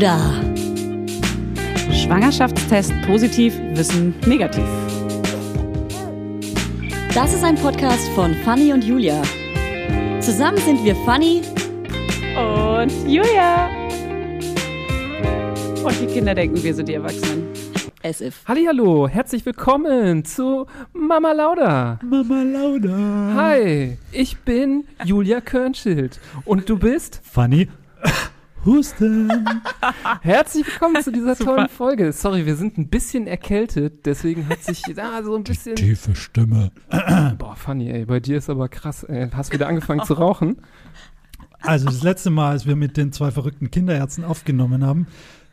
Lauda. Schwangerschaftstest positiv, Wissen negativ. Das ist ein Podcast von Fanny und Julia. Zusammen sind wir Fanny Und Julia. Und die Kinder denken, wir sind die Erwachsenen. as if. Hallihallo, herzlich willkommen zu Mama Lauda. Mama Lauda. Hi, ich bin Julia Körnschild und du bist Funny. Husten. herzlich willkommen zu dieser tollen Folge. Sorry, wir sind ein bisschen erkältet, deswegen hat sich da so ein bisschen Tiefe Stimme. Boah, funny, ey, bei dir ist aber krass. Ey. Hast wieder angefangen zu rauchen? Also das letzte Mal, als wir mit den zwei verrückten Kinderärzten aufgenommen haben,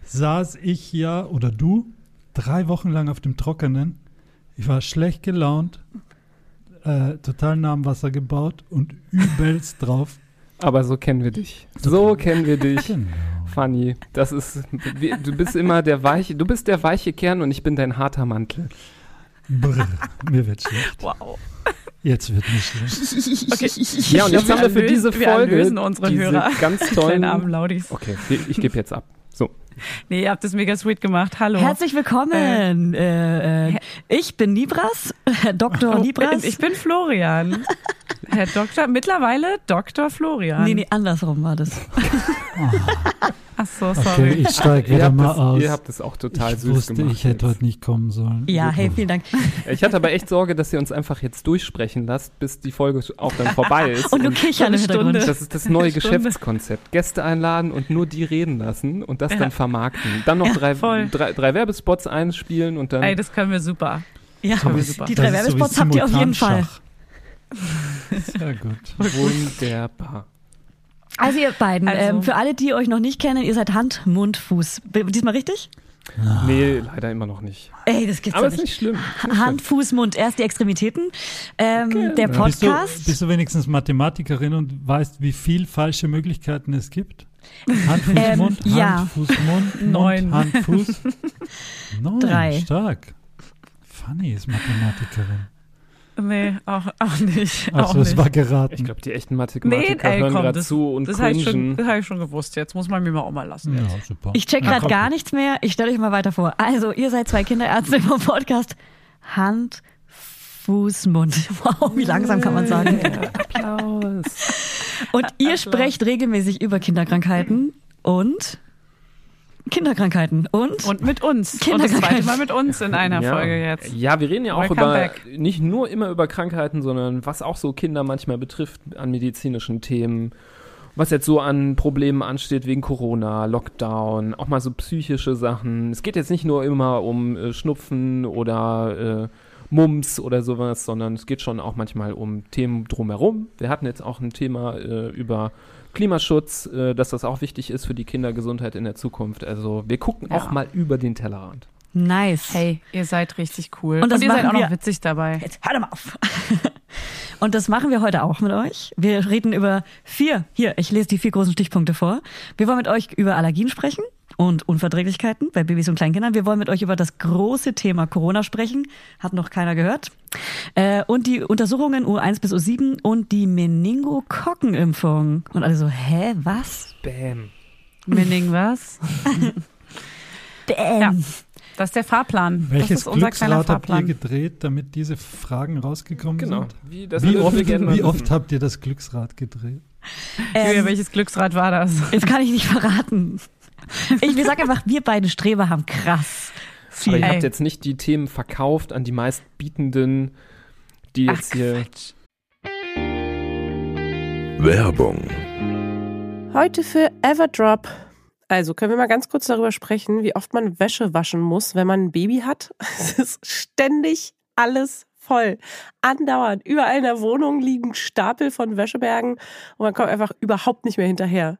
saß ich ja, oder du, drei Wochen lang auf dem Trockenen. Ich war schlecht gelaunt, äh, total nah am Wasser gebaut und übelst drauf. Aber so kennen wir dich. So kennen wir dich. Genau. Funny, das ist, wie- du bist immer der weiche, du bist der weiche Kern und ich bin dein harter Mantel. Brr, mir wird schlecht. Wow. Jetzt wird mir schlecht. Okay. Ja, und jetzt Wir haben wir für diese wir Folge unsere diese Hörer. ganz tollen. armen Laudis. Okay, ich, gebe jetzt ab. So. Nee, ihr habt das mega sweet gemacht. Hallo. Herzlich willkommen. Äh, äh, ich bin Nibras, Dr. Oh, Nibras. Ich bin Florian. Herr Doktor, mittlerweile Dr. Florian. nee, nee, andersrum war das. Ach so, Okay, sorry. ich steige Ihr wieder habt, mal das, aus. ihr habt es auch total ich süß wusste, gemacht. ich hätte jetzt. heute nicht kommen sollen. Ja, hey, vielen Dank. Ich hatte aber echt Sorge, dass ihr uns einfach jetzt durchsprechen lasst, bis die Folge auch dann vorbei ist. Und du kichern im eine Stunde. Hintergrund. das ist das neue. Geschäftskonzept. Gäste einladen und nur die reden lassen und das Ja. dann vermarkten. Dann noch drei, voll. drei, drei Werbespots einspielen und dann. Ey, das können wir super. Ja, Aber super. die Das drei ist so Werbespots habt ihr auf jeden Fall. Simultanschach. Sehr gut. wunderbar. Also ihr beiden, Also- ähm, für alle, die euch noch nicht kennen, ihr seid Hand, Mund, Fuß. Diesmal richtig? Nee, leider immer noch nicht. Ey, das gibt's Aber doch ist nicht. nicht schlimm. Hand, Fuß, Mund, erst die Extremitäten. Ähm, Der Genau. Bist du, Podcast. bist du wenigstens Mathematikerin und weißt, wie viel falsche Möglichkeiten es gibt? Hand, Fuß, Ähm, Mund, Hand, ja. Fuß, Mund, Mund, Neun. Hand, Fuß. Neun, Drei. stark. Fanny ist Mathematikerin. Nee, auch, auch nicht. auch Also es nicht. war Ich geraten. glaube, die echten Nee, Mathematiker ey, hören gerade zu und das habe ich, schon- das hab ich schon gewusst. Jetzt muss man mir mal auch mal lassen. Ja, Jetzt. super. Ich check gerade gar nichts mehr. Ich stelle euch mal weiter vor. Also, ihr seid zwei Kinderärzte im Podcast. Hand, Fuß, Mund. Wow, wie langsam kann man sagen. Applaus. Und ihr Applaus. sprecht regelmäßig über Kinderkrankheiten und Kinderkrankheiten und, Und mit uns. Und das zweite Mal mit uns in einer ja. Folge jetzt. Ja, wir reden ja auch Welcome über, back. nicht nur immer über Krankheiten, sondern was auch so Kinder manchmal betrifft an medizinischen Themen. Was jetzt so an Problemen ansteht wegen Corona, Lockdown, auch mal so psychische Sachen. Es geht jetzt nicht nur immer um äh, Schnupfen oder äh, Mumps oder sowas, sondern es geht schon auch manchmal um Themen drumherum. Wir hatten jetzt auch ein Thema äh, über Klimaschutz, äh, dass das auch wichtig ist für die Kindergesundheit in der Zukunft. Also wir gucken Ja. auch mal über den Tellerrand. nice. Hey, ihr seid richtig cool. Und das ihr seid auch noch witzig dabei. Jetzt hör doch mal auf. Und das machen wir heute auch mit euch. Wir reden über vier, hier, ich lese die vier großen Stichpunkte vor. Wir wollen mit euch über Allergien sprechen und Unverträglichkeiten bei Babys und Kleinkindern. Wir wollen mit euch über das große Thema Corona sprechen. Hat noch keiner gehört. Äh, und die Untersuchungen U1 bis U7 und die Meningokokkenimpfung. Und alle so, hä, was? Bam. Mening was? Bäm. Ja. Das ist der Fahrplan. Welches das ist unser kleiner Glücksrad habt ihr Fahrplan. gedreht, damit diese Fragen rausgekommen Genau. sind? Wie, das Wie oft, wie oft habt ihr das Glücksrad gedreht? Julia, Ähm, welches Glücksrad war das? Jetzt kann ich nicht verraten. Ich, wir sagen einfach, wir beide Streber haben krass Aber viel. ihr Ey. habt jetzt nicht die Themen verkauft an die meistbietenden, die Ach, jetzt hier. Quatsch. Werbung. Heute für Everdrop. Also können wir mal ganz kurz darüber sprechen, wie oft man Wäsche waschen muss, wenn man ein Baby hat. Es ist ständig alles voll. Andauernd. Überall in der Wohnung liegen Stapel von Wäschebergen und man kommt einfach überhaupt nicht mehr hinterher.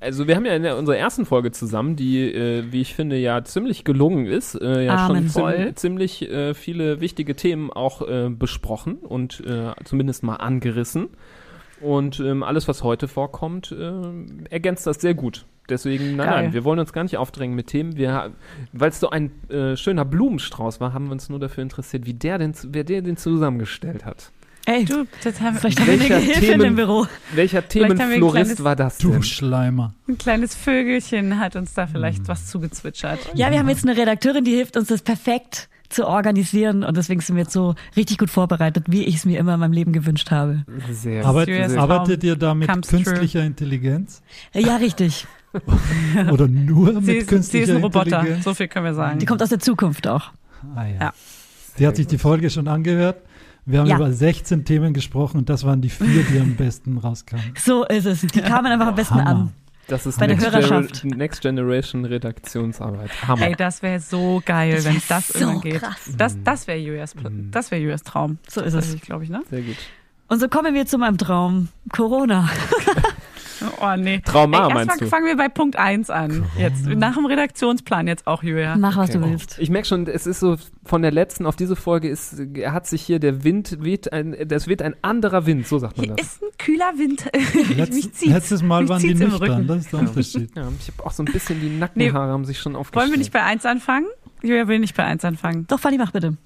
Also wir haben ja in der, unserer ersten Folge zusammen, die, äh, wie ich finde, ja ziemlich gelungen ist, äh, ja Amen. schon zim ziemlich äh, viele wichtige Themen auch äh, besprochen und äh, zumindest mal angerissen. Und ähm, alles, was heute vorkommt, äh, ergänzt das sehr gut. Deswegen, nein, Geil. nein, wir wollen uns gar nicht aufdrängen mit Themen. Weil es so ein schöner Blumenstrauß war, haben wir uns nur dafür interessiert, wie der denn, wer der den zusammengestellt hat. Ey, Du, das haben vielleicht haben wir eine welcher Gehilfe in Themen- dem Büro. Welcher Themenflorist war das Du denn? Schleimer. ein kleines Vögelchen hat uns da vielleicht was zugezwitschert. Ja, wir haben jetzt eine Redakteurin, die hilft uns das perfekt zu organisieren und deswegen sind wir jetzt so richtig gut vorbereitet, wie ich es mir immer in meinem Leben gewünscht habe. Sehr Arbeit, sehr- arbeitet ihr da mit comes true. künstlicher Intelligenz? Ja, richtig. Oder nur Sie mit ist, sie künstlicher ist ein Roboter, so viel können wir sagen. Die kommt aus der Zukunft auch. Ah, ja. Ja. Die hat sich die Folge schon angehört. Wir haben Ja. über 16 Themen gesprochen und das waren die vier, die am besten rauskamen. So ist es. Die kamen einfach am besten Hammer. an. Das ist Bei der Next, Hörerschaft. Next Generation Redaktionsarbeit. Hammer. Ey, das wäre so geil, Das wenn wär das so irgendwann geht. krass. Das, das wäre Julias, Mhm. das wäre Julias Traum. So ist es. glaube ich, ne? Sehr gut. Und so kommen wir zu meinem Traum. Corona. Oh nee. Trauma, Ey, meinst erstmal du? fangen wir bei Punkt 1 an. Jetzt nach dem Redaktionsplan jetzt auch Julia. Mach, was Okay. du willst. Ich merke schon, es ist so von der letzten auf diese Folge ist, er hat sich hier der Wind weht ein, das weht ein anderer Wind, so sagt man Hier das. ist ein kühler Wind. Letz, Mich letztes Mal Mich waren die nüchtern, Rücken. das ist der Unterschied. Ja, ich habe auch so ein bisschen die Nackenhaare haben sich schon aufgestellt. Wollen wir nicht bei 1 anfangen? Julia will nicht bei 1 anfangen. Doch, Fanny, mach bitte.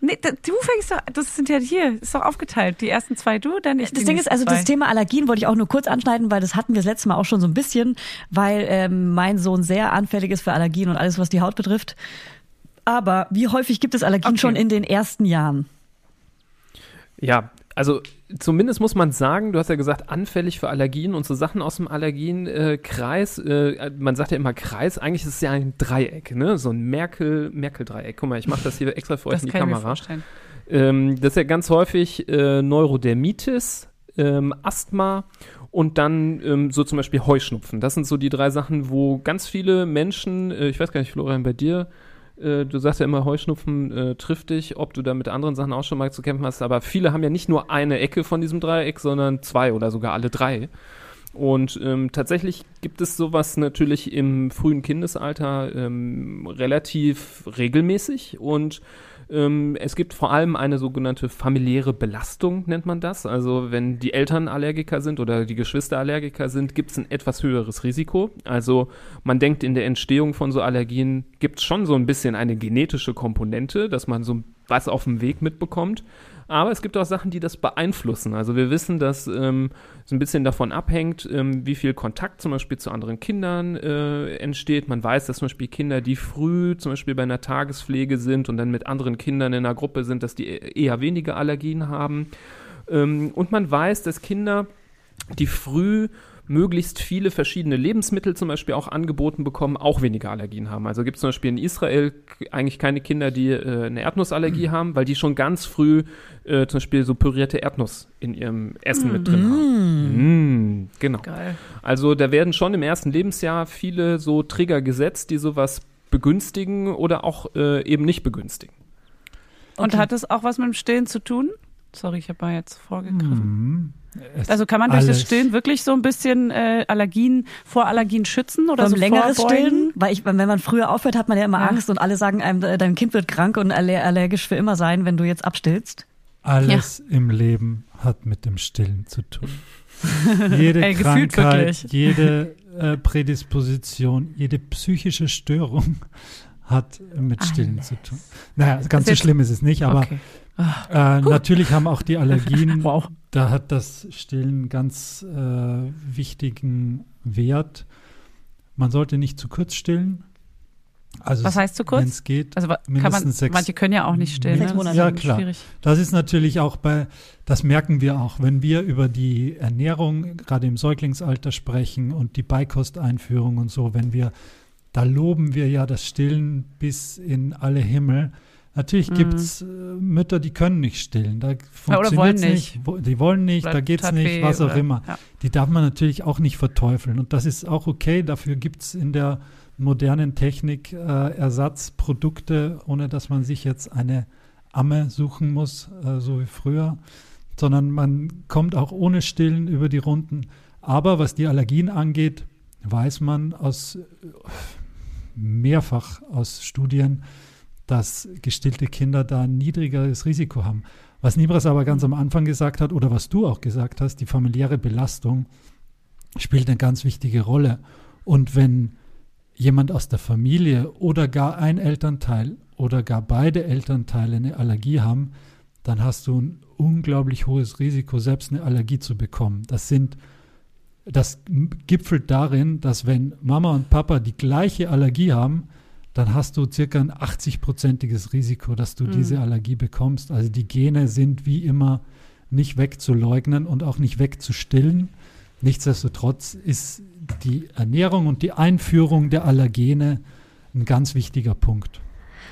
Nee, du fängst doch, das sind ja hier, ist doch aufgeteilt. Die ersten zwei du, dann ich. Das die Ding ist, also das nächsten Thema Allergien wollte ich auch nur kurz anschneiden, weil das hatten wir das letzte Mal auch schon so ein bisschen, weil ähm, mein Sohn sehr anfällig ist für Allergien und alles, was die Haut betrifft. Aber wie häufig gibt es Allergien Okay. schon in den ersten Jahren? Ja, also zumindest muss man sagen, du hast ja gesagt, anfällig für Allergien und so Sachen aus dem Allergienkreis. Äh, man sagt ja immer Kreis, eigentlich ist es ja ein Dreieck, ne? So ein Merkel, Merkel-Dreieck. Guck mal, ich mache das hier extra für euch in die Kamera. Ähm, das ist ja ganz häufig äh, Neurodermitis, ähm, Asthma und dann ähm, so zum Beispiel Heuschnupfen. Das sind so die drei Sachen, wo ganz viele Menschen, äh, ich weiß gar nicht, Florian, bei dir, äh, du sagst ja immer, Heuschnupfen äh, trifft dich, ob du da mit anderen Sachen auch schon mal zu kämpfen hast, aber viele haben ja nicht nur eine Ecke von diesem Dreieck, sondern zwei oder sogar alle drei. Und ähm, tatsächlich gibt es sowas natürlich im frühen Kindesalter ähm, relativ regelmäßig. Und ähm, es gibt vor allem eine sogenannte familiäre Belastung, nennt man das. Also wenn die Eltern Allergiker sind oder die Geschwister Allergiker sind, gibt es ein etwas höheres Risiko. Also man denkt, in der Entstehung von so Allergien gibt es schon so ein bisschen eine genetische Komponente, dass man so was auf dem Weg mitbekommt. Aber es gibt auch Sachen, die das beeinflussen. Also wir wissen, dass ähm, so ein bisschen davon abhängt, ähm, wie viel Kontakt zum Beispiel zu anderen Kindern äh, entsteht. Man weiß, dass zum Beispiel Kinder, die früh zum Beispiel bei einer Tagespflege sind und dann mit anderen Kindern in einer Gruppe sind, dass die e- eher weniger Allergien haben. Ähm, und man weiß, dass Kinder, die früh möglichst viele verschiedene Lebensmittel zum Beispiel auch angeboten bekommen, auch weniger Allergien haben. Also gibt es zum Beispiel in Israel eigentlich keine Kinder, die äh, eine Erdnussallergie haben, weil die schon ganz früh äh, zum Beispiel so pürierte Erdnuss in ihrem Essen mit drin haben. Mm, genau. Geil. Also da werden schon im ersten Lebensjahr viele so Trigger gesetzt, die sowas begünstigen oder auch äh, eben nicht begünstigen. Und Okay. hat es auch was mit dem Stillen zu tun? Sorry, ich habe mal jetzt vorgegriffen. Es- Also kann man durch das alles. Stillen wirklich so ein bisschen äh, Allergien vor Allergien schützen oder Beim so längeres vorbeugen? Stillen, weil ich, wenn man früher aufhört, hat man ja immer Ja. Angst und alle sagen einem, äh, dein Kind wird krank und aller- allergisch für immer sein, wenn du jetzt abstillst. Alles im Leben hat mit dem Stillen zu tun. Jede Ey, gefühlt Krankheit, wirklich. jede äh, Prädisposition, jede psychische Störung hat mit Stillen zu tun. Naja, ganz so schlimm ist es nicht, aber okay. Äh, natürlich haben auch die Allergien, Wow. da hat das Stillen ganz äh, wichtigen Wert. Man sollte nicht zu kurz stillen. Also Was heißt zu kurz? Wenn es geht. Also mindestens man, sechs- manche können ja auch nicht stillen. Sechs ne? Das Monate. ist Ja, klar. Schwierig. Das ist natürlich auch bei, das merken wir auch, wenn wir über die Ernährung gerade im Säuglingsalter sprechen und die Beikosteinführung und so, wenn wir, da loben wir ja das Stillen bis in alle Himmel. Natürlich Mhm. gibt es äh, Mütter, die können nicht stillen. Da wollen funktioniert's nicht. Die wollen nicht, Oder da geht's tat nicht, was auch oder- immer. Ja. Die darf man natürlich auch nicht verteufeln. Und das ist auch okay. Dafür gibt es in der modernen Technik äh, Ersatzprodukte, ohne dass man sich jetzt eine Amme suchen muss, äh, so wie früher, sondern man kommt auch ohne Stillen über die Runden. Aber was die Allergien angeht, weiß man aus äh, mehrfach aus Studien, dass gestillte Kinder da ein niedrigeres Risiko haben. Was Nibras aber ganz am Anfang gesagt hat oder was du auch gesagt hast, die familiäre Belastung spielt eine ganz wichtige Rolle. Und wenn jemand aus der Familie oder gar ein Elternteil oder gar beide Elternteile eine Allergie haben, dann hast du ein unglaublich hohes Risiko, selbst eine Allergie zu bekommen. Das sind, das gipfelt darin, dass wenn Mama und Papa die gleiche Allergie haben, dann hast du circa ein 80-prozentiges Risiko, dass du Mhm. diese Allergie bekommst. Also die Gene sind wie immer nicht wegzuleugnen und auch nicht wegzustillen. Nichtsdestotrotz ist die Ernährung und die Einführung der Allergene ein ganz wichtiger Punkt.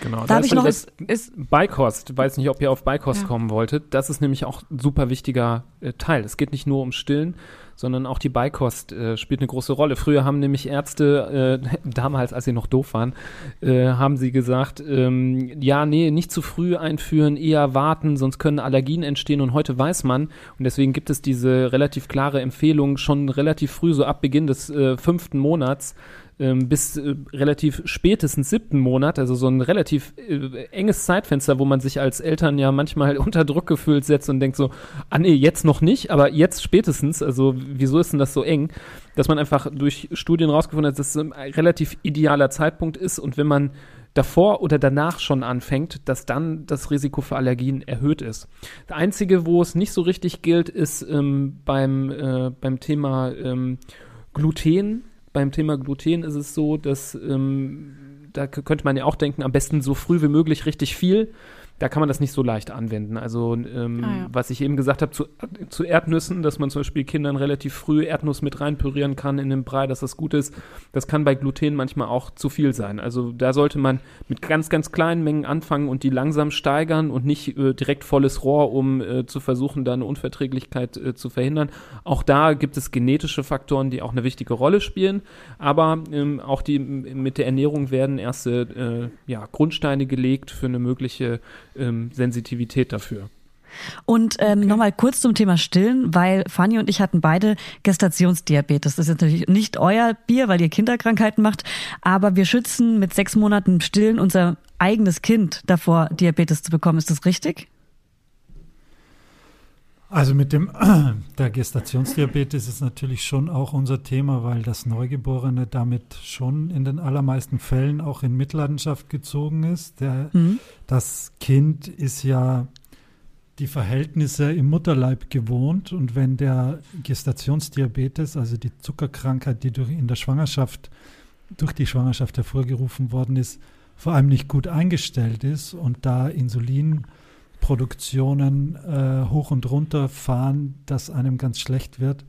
Genau. Da ich ist noch- das Ist, Beikost, weiß nicht, ob ihr auf Beikost Ja. kommen wolltet. Das ist nämlich auch ein super wichtiger äh, Teil. Es geht nicht nur um Stillen, sondern auch die Beikost äh, spielt eine große Rolle. Früher haben nämlich Ärzte, äh, damals, als sie noch doof waren, äh, haben sie gesagt, ähm, ja, nee, nicht zu früh einführen, eher warten, sonst können Allergien entstehen. Und heute weiß man, und deswegen gibt es diese relativ klare Empfehlung, schon relativ früh, so ab Beginn des äh, fünften Monats, ähm, bis äh, relativ spätestens siebten Monat, also so ein relativ äh, enges Zeitfenster, wo man sich als Eltern ja manchmal unter Druck gefühlt setzt und denkt so, ah nee, jetzt noch nicht, aber jetzt spätestens, also wieso ist denn das so eng? Dass man einfach durch Studien rausgefunden hat, dass es ein relativ idealer Zeitpunkt ist und wenn man davor oder danach schon anfängt, dass dann das Risiko für Allergien erhöht ist. Das Einzige, wo es nicht so richtig gilt, ist ähm, beim, äh, beim Thema ähm, Gluten. Beim Thema Gluten ist es so, dass ähm, da könnte man ja auch denken, am besten so früh wie möglich richtig viel. Da kann man das nicht so leicht anwenden. Also ähm, Ah, ja. was ich eben gesagt habe zu, zu Erdnüssen, dass man zum Beispiel Kindern relativ früh Erdnuss mit reinpürieren kann in den Brei, dass das gut ist. Das kann bei Gluten manchmal auch zu viel sein. Also da sollte man mit ganz, ganz kleinen Mengen anfangen und die langsam steigern und nicht äh, direkt volles Rohr, um äh, zu versuchen, da eine Unverträglichkeit äh, zu verhindern. Auch da gibt es genetische Faktoren, die auch eine wichtige Rolle spielen. Aber ähm, auch die mit der Ernährung werden erste äh, ja, Grundsteine gelegt für eine mögliche ähm, Sensitivität dafür. Und ähm, nochmal kurz zum Thema Stillen, weil Fanny und ich hatten beide Gestationsdiabetes. Das ist natürlich nicht euer Bier, weil ihr Kinderkrankheiten macht, aber wir schützen mit sechs Monaten Stillen unser eigenes Kind davor, Diabetes zu bekommen. Ist das richtig? Also mit dem der Gestationsdiabetes ist natürlich schon auch unser Thema, weil das Neugeborene damit schon in den allermeisten Fällen auch in Mitleidenschaft gezogen ist. Der, Mhm. das Kind ist ja die Verhältnisse im Mutterleib gewohnt und wenn der Gestationsdiabetes, also die Zuckerkrankheit, die durch in der Schwangerschaft durch die Schwangerschaft hervorgerufen worden ist, vor allem nicht gut eingestellt ist und da Insulinproduktionen äh, hoch und runter fahren, dass einem ganz schlecht wird,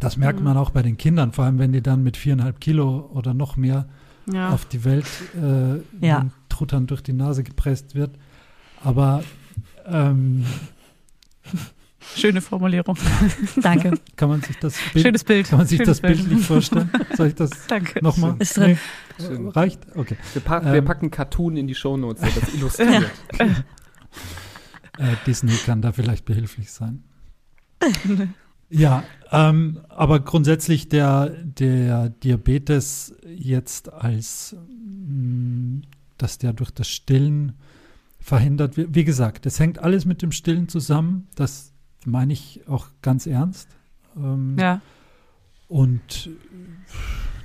Das merkt man auch bei den Kindern, vor allem wenn die dann mit viereinhalb Kilo oder noch mehr Ja. auf die Welt äh, Ja. Truttern durch die Nase gepresst wird. Aber ähm, Schöne Formulierung. Danke. kann man sich das Bild, Schönes Bild. kann man sich Schönes das Bild nicht vorstellen? Soll ich das Danke. nochmal? Ist drin. Schön. Reicht? Okay. Wir, pack, Ähm. wir packen Cartoon in die Shownotes, der das illustriert. Äh, Disney kann da vielleicht behilflich sein. ja, ähm, aber grundsätzlich der, der Diabetes jetzt als, mh, dass der durch das Stillen verhindert wird. Wie gesagt, es hängt alles mit dem Stillen zusammen. Das meine ich auch ganz ernst. Ähm, Ja. Und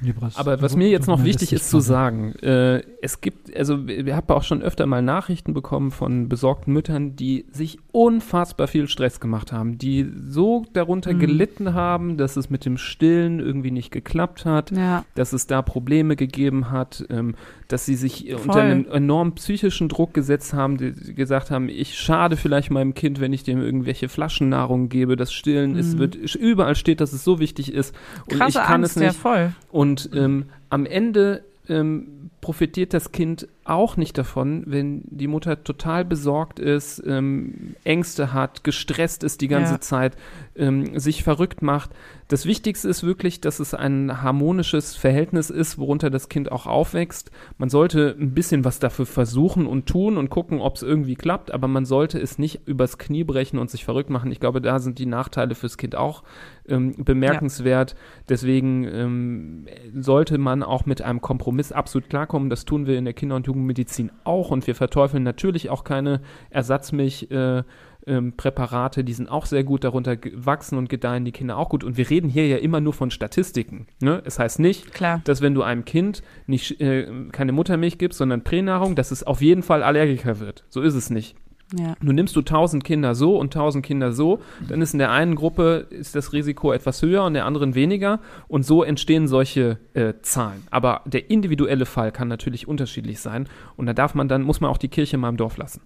Libras, Aber was du- mir jetzt noch wichtig ist zu sagen, äh, es gibt, also wir haben auch schon öfter mal Nachrichten bekommen von besorgten Müttern, die sich unfassbar viel Stress gemacht haben, die so darunter Mhm. gelitten haben, dass es mit dem Stillen irgendwie nicht geklappt hat, Ja. dass es da Probleme gegeben hat, ähm, dass sie sich äh, unter Voll. einen enormen psychischen Druck gesetzt haben, die gesagt haben, ich schade vielleicht meinem Kind, wenn ich dem irgendwelche Flaschennahrung gebe, das Stillen, es Mhm. wird überall steht, dass es so wichtig ist und Krasse ich kann Angst, es nicht. ja voll. Und ähm, am Ende ähm, profitiert das Kind auch nicht davon, wenn die Mutter total besorgt ist, ähm, Ängste hat, gestresst ist die ganze Ja. Zeit, ähm, sich verrückt macht. Das Wichtigste ist wirklich, dass es ein harmonisches Verhältnis ist, worunter das Kind auch aufwächst. Man sollte ein bisschen was dafür versuchen und tun und gucken, ob es irgendwie klappt, aber man sollte es nicht übers Knie brechen und sich verrückt machen. Ich glaube, da sind die Nachteile fürs Kind auch ähm, bemerkenswert. Deswegen ähm, sollte man auch mit einem Kompromiss absolut klarkommen. Das tun wir in der Kinder- und Jugendmedizin auch und wir verteufeln natürlich auch keine Ersatzmilch. Äh, ähm, Präparate, die sind auch sehr gut, darunter wachsen und gedeihen die Kinder auch gut. Und wir reden hier ja immer nur von Statistiken. Ne? Es heißt nicht, Klar. dass wenn du einem Kind nicht äh, keine Muttermilch gibst, sondern Pränahrung, dass es auf jeden Fall Allergiker wird. So ist es nicht. Ja. Nun nimmst du 1000 Kinder so und 1000 Kinder so, dann ist in der einen Gruppe ist das Risiko etwas höher und in der anderen weniger und so entstehen solche äh, Zahlen. Aber der individuelle Fall kann natürlich unterschiedlich sein und da darf man dann, muss man auch die Kirche mal im Dorf lassen.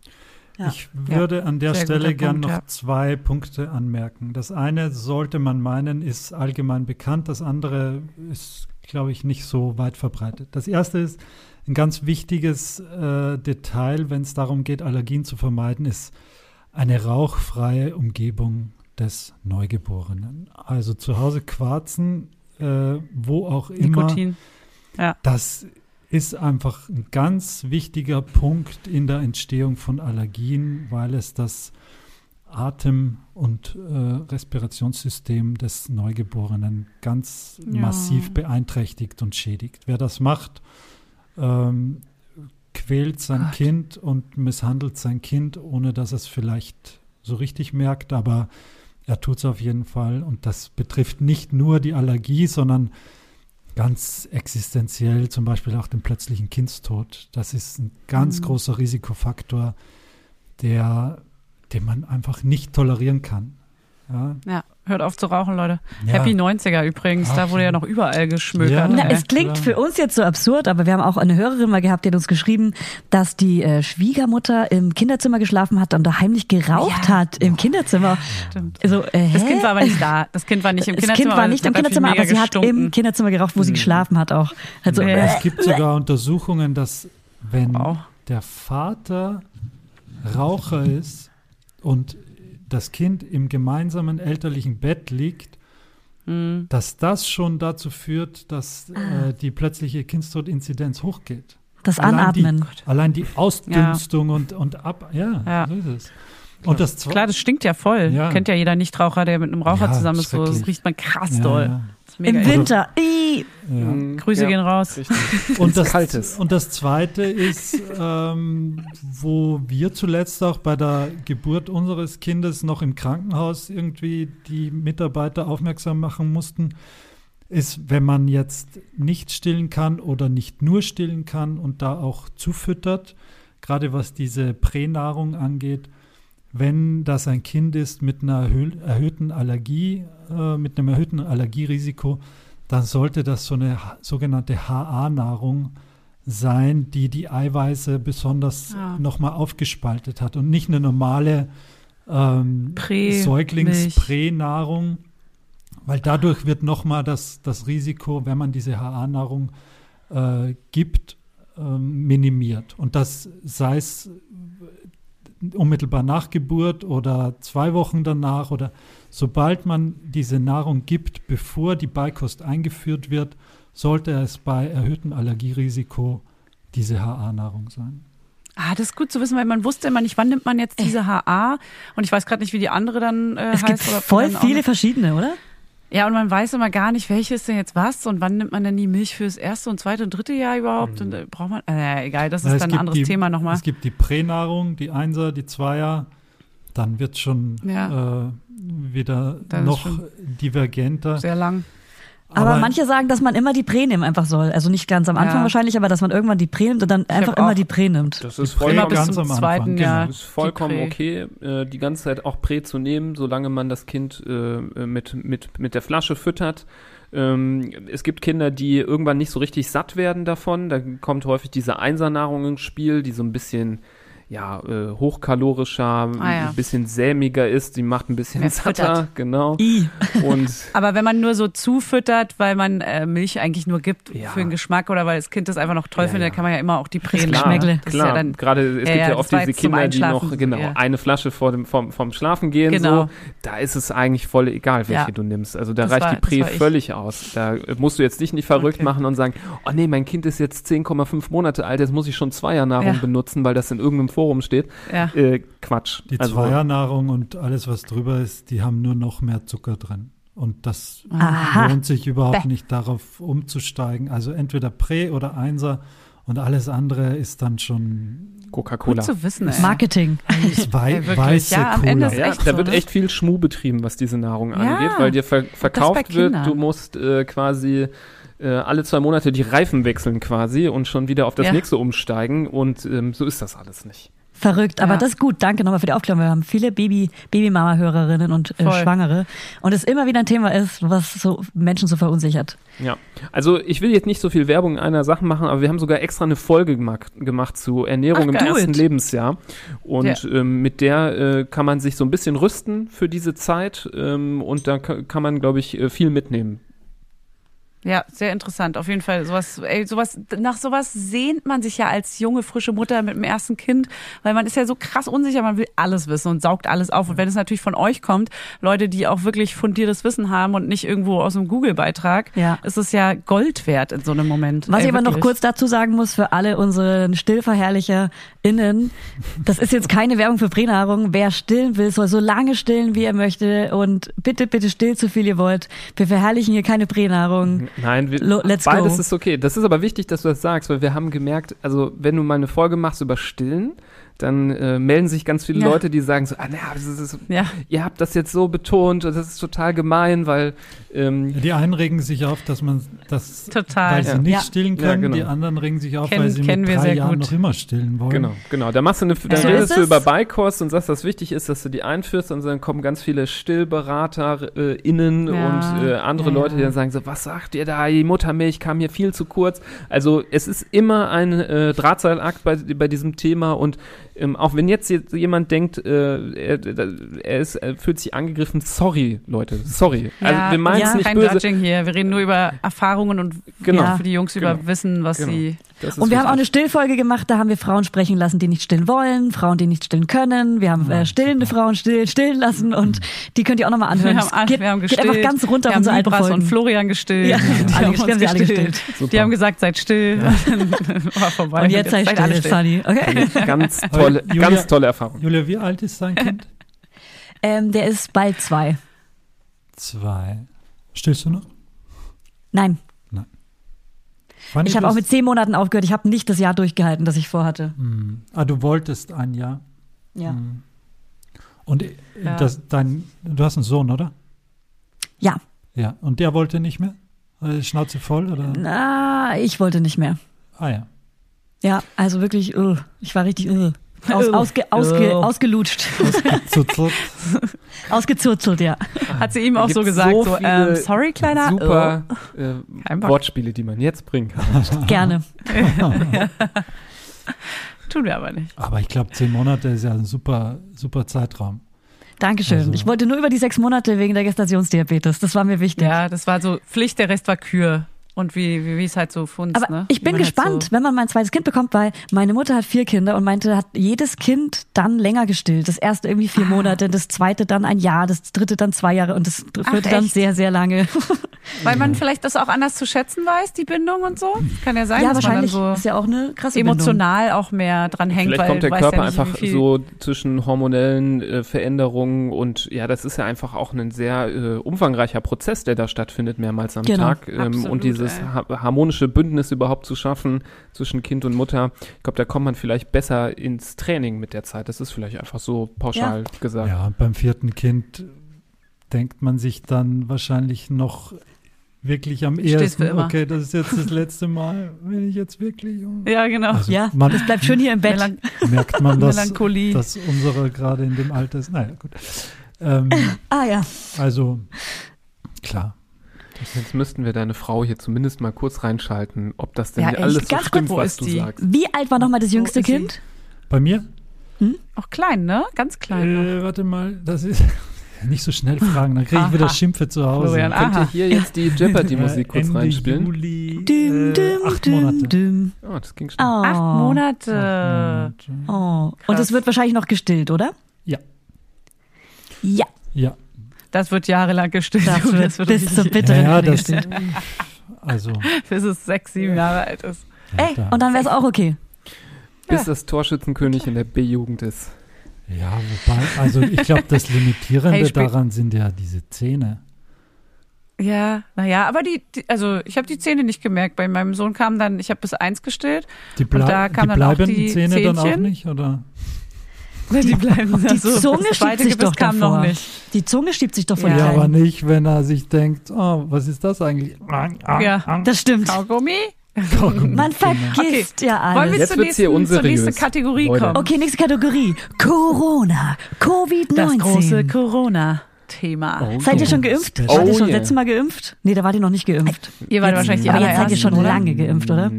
Ja. Ich würde an der Sehr Stelle guter gern Punkt, noch ja. zwei Punkte anmerken. Das eine sollte man meinen, ist allgemein bekannt. Das andere ist, glaube ich, nicht so weit verbreitet. Das erste ist ein ganz wichtiges äh, Detail, wenn es darum geht, Allergien zu vermeiden, ist eine rauchfreie Umgebung des Neugeborenen. Also zu Hause quarzen, äh, wo auch immer. Nikotin. Das ist einfach ein ganz wichtiger Punkt in der Entstehung von Allergien, weil es das Atem- und äh, Respirationssystem des Neugeborenen ganz Ja. massiv beeinträchtigt und schädigt. Wer das macht, ähm, quält sein Gott. Kind und misshandelt sein Kind, ohne dass es vielleicht so richtig merkt, aber er tut es auf jeden Fall. Und das betrifft nicht nur die Allergie, sondern ganz existenziell zum Beispiel auch den plötzlichen Kindstod. Das ist ein ganz Mhm. großer Risikofaktor, der, den man einfach nicht tolerieren kann. Ja, Ja, hört auf zu rauchen, Leute. ja. Happy 90er übrigens, da wurde ja noch überall geschmökert. Ja. Na, es klingt klar. für uns jetzt so absurd, aber wir haben auch eine Hörerin mal gehabt, die hat uns geschrieben, dass die äh, Schwiegermutter im Kinderzimmer geschlafen hat und da heimlich geraucht Ja. hat im Kinderzimmer. Stimmt. Also, äh, Das? Kind war aber nicht da. Das Kind war nicht im das Kinderzimmer. Kind war aber nicht im hat Kinderzimmer, aber sie hat gestunken. im Kinderzimmer geraucht, wo sie Mhm. geschlafen hat auch. Also, Nee. äh, Es gibt sogar Untersuchungen, dass wenn Wow. der Vater Raucher ist und das Kind im gemeinsamen elterlichen Bett liegt, Mhm. dass das schon dazu führt, dass Ah. äh, die plötzliche Kindstodinzidenz hochgeht. das Allein Anatmen. Die, allein die Ausdünstung und, und ab. Ja, Ja. so ist es. Und das Klar, das stinkt ja voll. Ja. Kennt ja jeder Nichtraucher, der mit einem Raucher Ja, zusammen ist. So, das riecht man krass ja, doll. Mega Im. Winter. Ja. Mhm. Grüße Ja, gehen raus. Richtig. Und das, Kaltes. und das Zweite ist, ähm, wo wir zuletzt auch bei der Geburt unseres Kindes noch im Krankenhaus irgendwie die Mitarbeiter aufmerksam machen mussten, ist, wenn man jetzt nicht stillen kann oder nicht nur stillen kann und da auch zufüttert, gerade was diese Pränahrung angeht, wenn das ein Kind ist mit einer erhö erhöhten Allergie, äh, mit einem erhöhten Allergierisiko, dann sollte das so eine sogenannte HA-Nahrung sein, die die Eiweiße besonders Ah. nochmal aufgespaltet hat und nicht eine normale ähm, Prä- Säuglingspränahrung, Weil dadurch wird nochmal das, das Risiko, wenn man diese HA-Nahrung äh, gibt, ähm, minimiert. Und das sei es unmittelbar nach Geburt oder zwei Wochen danach oder sobald man diese Nahrung gibt, bevor die Beikost eingeführt wird, sollte es bei erhöhtem Allergierisiko diese HA-Nahrung sein. Ah, das ist gut zu wissen, weil man wusste immer nicht, wann nimmt man jetzt diese HA und ich weiß gerade nicht, wie die andere dann äh, Es heißt. gibt ob die voll viele verschiedene, oder? Ja, und man weiß immer gar nicht, welche ist denn jetzt was und wann nimmt man denn die Milch fürs erste und zweite und dritte Jahr überhaupt und äh, braucht man, äh, egal, das Ja, ist es dann ein anderes die, Thema nochmal. Es gibt die Pränahrung, die Einser, die Zweier. Dann wird schon Ja. äh, wieder Das noch divergenter. Sehr lang. Aber, manche sagen, dass man immer die Prä nehmen einfach soll. Also nicht ganz am Anfang Ja. wahrscheinlich, aber dass man irgendwann die Prä nimmt und dann einfach hab immer auch- die Prä nimmt. Das ist vollkommen, bis ganz zum am Anfang, zweiten genau. Jahr. ist vollkommen die okay, äh, die ganze Zeit auch Prä zu nehmen, solange man das Kind äh, mit, mit, mit der Flasche füttert. Ähm, es gibt Kinder, die irgendwann nicht so richtig satt werden davon. Da kommt häufig diese Einsernahrung ins Spiel, die so ein bisschen ja, äh, hochkalorischer, Ah, ja. ein bisschen sämiger ist, die macht ein bisschen Mehr satter, füttert. genau. I. Und Aber wenn man nur so zufüttert, weil man äh, Milch eigentlich nur gibt Ja. für den Geschmack oder weil das Kind das einfach noch toll Ja, findet, dann kann man ja immer auch die ist klar. ja dann Gerade es Ja, gibt ja, oft diese Kinder, die noch genau eine Flasche vor dem vom, vom Schlafen gehen. Genau. So, da ist es eigentlich voll egal, welche du nimmst. Also da Das reicht war- die Prä ich. völlig aus. Da musst du jetzt dich nicht verrückt Okay. machen und sagen, oh nee, mein Kind ist jetzt 10,5 Monate alt, jetzt muss ich schon Zweiernahrung Ja. benutzen, weil das in irgendeinem Forum steht. ja. Äh, Quatsch. Die Also, Zweiernahrung und alles, was drüber ist, die haben nur noch mehr Zucker drin. Und das Aha. lohnt sich überhaupt Bäh. nicht darauf umzusteigen. Also entweder Prä oder Einser und alles andere ist dann schon Coca-Cola. Gut zu wissen, ey. Marketing. ist wei wirklich. weiße Ja, am Cola. Ist Ja, echt da so, wird ne? echt viel Schmuh betrieben, was diese Nahrung Ja, angeht, weil dir ver verkauft wird, du musst äh, quasi äh, alle zwei Monate die Reifen wechseln quasi und schon wieder auf das Ja. nächste umsteigen und ähm, so ist das alles nicht. Verrückt, aber Ja. das ist gut. Danke nochmal für die Aufklärung. Wir haben viele Baby, Babymama-Hörerinnen und äh. Schwangere. Und es immer wieder ein Thema ist, was so Menschen so verunsichert. Ja, also ich will jetzt nicht so viel Werbung in einer Sache machen, aber wir haben sogar extra eine Folge gemacht, gemacht zu Ernährung Ach, im ersten it. Lebensjahr. Und Ja. ähm, mit der äh, kann man sich so ein bisschen rüsten für diese Zeit ähm, und da ka- kann man, glaube ich, äh, viel mitnehmen. Ja, sehr interessant. Auf jeden Fall sowas, ey, sowas, nach sowas sehnt man sich ja als junge, frische Mutter mit dem ersten Kind, weil man ist ja so krass unsicher, man will alles wissen und saugt alles auf. Und wenn es natürlich von euch kommt, Leute, die auch wirklich fundiertes Wissen haben und nicht irgendwo aus einem Google-Beitrag, Ja. ist es ja Gold wert in so einem Moment. Was Ey, ich aber noch kurz dazu sagen muss für alle unsere StillverherrlicherInnen, das ist jetzt keine Werbung für Pränahrung. Wer stillen will, soll so lange stillen, wie er möchte und bitte, bitte stillt so viel ihr wollt. Wir verherrlichen hier keine Pränahrung. Nein, wir, Lo- let's beides go. ist okay. Das ist aber wichtig, dass du das sagst, weil wir haben gemerkt, also wenn du mal eine Folge machst über Stillen, dann äh, melden sich ganz viele Ja. Leute, die sagen so, ah, na, das ist, Ja. ihr habt das jetzt so betont, das ist total gemein, weil ähm, Die einen regen sich auf, dass man das, Total. weil sie Ja. nicht Ja. stillen Ja, können. genau. Die anderen regen sich auf, Kennen- weil sie kennen mit wir drei sehr Jahren gut. noch immer stillen wollen. Genau, genau. Da machst du eine, dann So redest du über Beikost und sagst, dass wichtig ist, dass du die einführst und dann kommen ganz viele Stillberater äh, und äh, andere Ja, Leute, die dann sagen so, was sagt ihr da? Die Muttermilch kam hier viel zu kurz. Also es ist immer ein äh, Drahtseilakt bei, bei diesem Thema und ähm, auch wenn jetzt je- jemand denkt, äh, er, er, ist, er fühlt sich angegriffen, sorry, Leute, sorry. Ja, also wir meinen es ja, nicht kein böse. Judging hier. Wir reden nur über Erfahrungen und Genau. ja, für die Jungs über Genau. Wissen, was Genau. sie. Und wir haben auch eine. Stillfolge gemacht, da haben wir Frauen sprechen lassen, die nicht stillen wollen, Frauen, die nicht stillen können. Wir haben Ja, äh, stillende. Frauen still, stillen lassen und die könnt ihr auch nochmal anhören. Wir haben, alle- geht, wir haben geht gestillt. einfach ganz runter wir haben unsere alten Folgen. und Florian gestillt. Ja, die alle haben gestillt, gestillt. gestillt. Die haben gesagt, seid still. War vorbei. Und jetzt sei seid alle still, Sunny. Okay. ganz tolle, Julia- ganz tolle Erfahrung. Julia, wie alt ist dein Kind? Ähm, der ist bald zwei. Zwei. Stillst du noch? Nein, Wann ich habe auch mit zehn Monaten aufgehört. Ich habe nicht das Jahr durchgehalten, das ich vorhatte. Hm. Ah, du wolltest ein Jahr. Ja. Hm. Und äh, Ja. das, dein, du hast einen Sohn, oder? Ja. Ja. Und der wollte nicht mehr? Äh, Schnauze voll, oder? Na, ich wollte nicht mehr. Ah ja. Ja, also wirklich, uh, ich war richtig uh, aus, Uh. ausge, ausge, Uh. ausgelutscht, so, ausgezuzelt, ja. Hat sie ihm auch so gesagt, so so, ähm, sorry, kleiner. Super äh, Oh. Bock. Wortspiele, die man jetzt bringen kann. Gerne. Tun wir aber nicht. aber ich glaube, zehn Monate ist ja ein super, super Zeitraum. Dankeschön. Also- Ich wollte nur über die sechs Monate wegen der Gestationsdiabetes. Das war mir wichtig. Ja, das war so Pflicht, der Rest war Kür. Und wie, wie, wie es halt so funzt, Aber ne? ich bin halt gespannt, so- wenn man mein zweites Kind bekommt, weil meine Mutter hat vier Kinder und meinte, hat jedes Kind dann länger gestillt. Das erste irgendwie Ah. vier Monate, das zweite dann ein Jahr, das dritte dann zwei Jahre und das vierte dann sehr, sehr lange. Weil man vielleicht das auch anders zu schätzen weiß, die Bindung und so. Kann ja sein, ja, dass man dann wahrscheinlich so ist ja auch eine krasse Bindung. emotional auch mehr dran hängt, Vielleicht weil kommt der Körper ja nicht, einfach so zwischen hormonellen äh, Veränderungen und ja, das ist ja einfach auch ein sehr äh, umfangreicher Prozess, der da stattfindet, mehrmals am Genau, Tag. Ähm, absolut, und dieses ha harmonische Bündnis überhaupt zu schaffen zwischen Kind und Mutter, ich glaube, da kommt man vielleicht besser ins Training mit der Zeit. Das ist vielleicht einfach so pauschal gesagt. Ja, beim vierten Kind denkt man sich dann wahrscheinlich noch wirklich am ehesten, okay, das ist jetzt das letzte Mal, wenn ich jetzt wirklich. Ja, genau. Also Ja, man das bleibt schön hier im Bett. Melan merkt man, dass, Melancholie. dass unsere gerade in dem Alter ist. Naja, gut. Ähm, Ah ja. also, klar. Jetzt müssten wir deine Frau hier zumindest mal kurz reinschalten, ob das denn Ja, alles so stimmt, wo was ist du die? sagst. Wie alt war nochmal das jüngste ist sie? Kind? Bei mir? Auch klein, ne? Ganz klein. noch. Äh, warte mal, das ist nicht so schnell fragen, dann kriege ich Aha. wieder Schimpfe zu Hause. Florian, Könnt ihr hier jetzt die Jeopardy-Musik kurz Ende reinspielen? Juli, Düm, äh, düm, acht düm, Monate. düm. Oh, das ging schnell. Oh. Acht Monate. Acht Monate. Oh. Und es wird wahrscheinlich noch gestillt, oder? Ja. Ja, Ja, Das wird jahrelang gestillt. das Du, wird bis zum bitteren ja, Ende das, gestillt. also. bis es sechs, sieben Jahre alt ist. ja, Ey, da- und dann wäre es auch okay. Bis das Torschützenkönig in der B-Jugend ist. Ja, wobei, also ich glaube, das Limitierende Hey, daran sind ja diese Zähne. Ja, naja, aber die, die also ich habe die Zähne nicht gemerkt. Bei meinem Sohn kam dann, ich habe bis eins gestillt. Die, blei da kam die dann auch bleibenden die Zähne dann auch Zähnchen? nicht, oder? Die bleiben Die Zunge das schiebt zweite sich doch kam davor. noch nicht. Die Zunge schiebt sich doch von Ja. Ja, aber nicht, wenn er sich denkt, oh, was ist das eigentlich? Ja. Das stimmt. Kaugummi? Man vergisst ja Wollen wir alles. Jetzt zur nächsten, hier zur nächsten Kategorie Leute. kommen? Okay, nächste Kategorie. Corona. Covid-19. Das große Corona-Thema. Oh, Seid ihr schon geimpft? Special. Wart ihr Oh schon yeah. letztes Mal geimpft? Nee, da wart ihr noch nicht geimpft. Ihr wart Jetzt- wahrscheinlich die aber jetzt seid ihr schon lange geimpft, oder?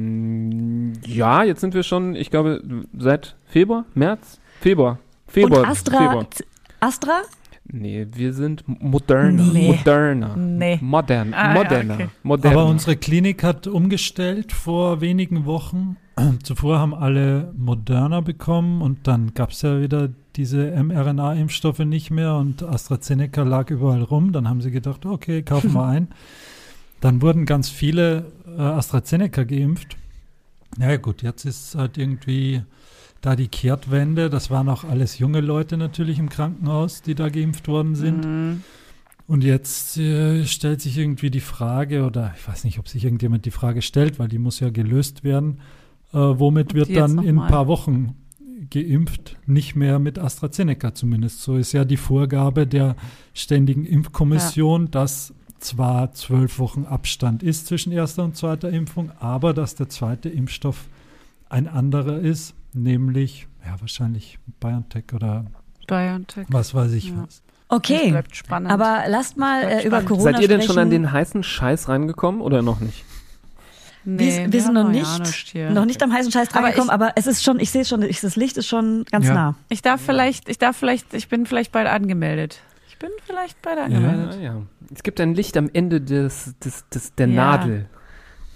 Ja, jetzt sind wir schon, ich glaube, seit Februar, März? Februar. Februar. Und Astra, Februar. Astra? Nee, wir sind moderner. Nee. Moderner. Nee. Modern. Ah, ja, moderner. okay. Moderner. Aber unsere Klinik hat umgestellt vor wenigen Wochen. Zuvor haben alle Moderna bekommen und dann gab es ja wieder diese mRNA-Impfstoffe nicht mehr und AstraZeneca lag überall rum. Dann haben sie gedacht, okay, kaufen wir ein. Dann wurden ganz viele äh, AstraZeneca geimpft. Naja gut, jetzt ist halt irgendwie da die Kehrtwende. Das waren auch alles junge Leute natürlich im Krankenhaus, die da geimpft worden sind. Mhm. Und jetzt äh, stellt sich irgendwie die Frage, oder ich weiß nicht, ob sich irgendjemand die Frage stellt, weil die muss ja gelöst werden, äh, womit wird dann in ein paar Wochen geimpft? Nicht mehr mit AstraZeneca zumindest. So ist ja die Vorgabe der Ständigen Impfkommission, dass zwar zwölf Wochen Abstand ist zwischen erster und zweiter Impfung, aber dass der zweite Impfstoff ein anderer ist, nämlich ja wahrscheinlich BioNTech oder BioNTech. was weiß ich Ja. was. Okay. bleibt spannend. Aber lasst mal äh, über spannend. Corona Seid ihr denn schon an sprechen. den heißen Scheiß reingekommen oder noch nicht? wir, wir sind noch nicht, ja nicht hier. noch nicht am heißen Scheiß Aber drangekommen, ich- aber es ist schon, ich sehe schon, ich, das Licht ist schon ganz Ja. nah. Ich darf vielleicht, ich darf vielleicht, ich bin vielleicht bald angemeldet. Ich bin vielleicht bald angemeldet. Ja, ja. Es gibt ein Licht am Ende des, des, des, der Ja. Nadel.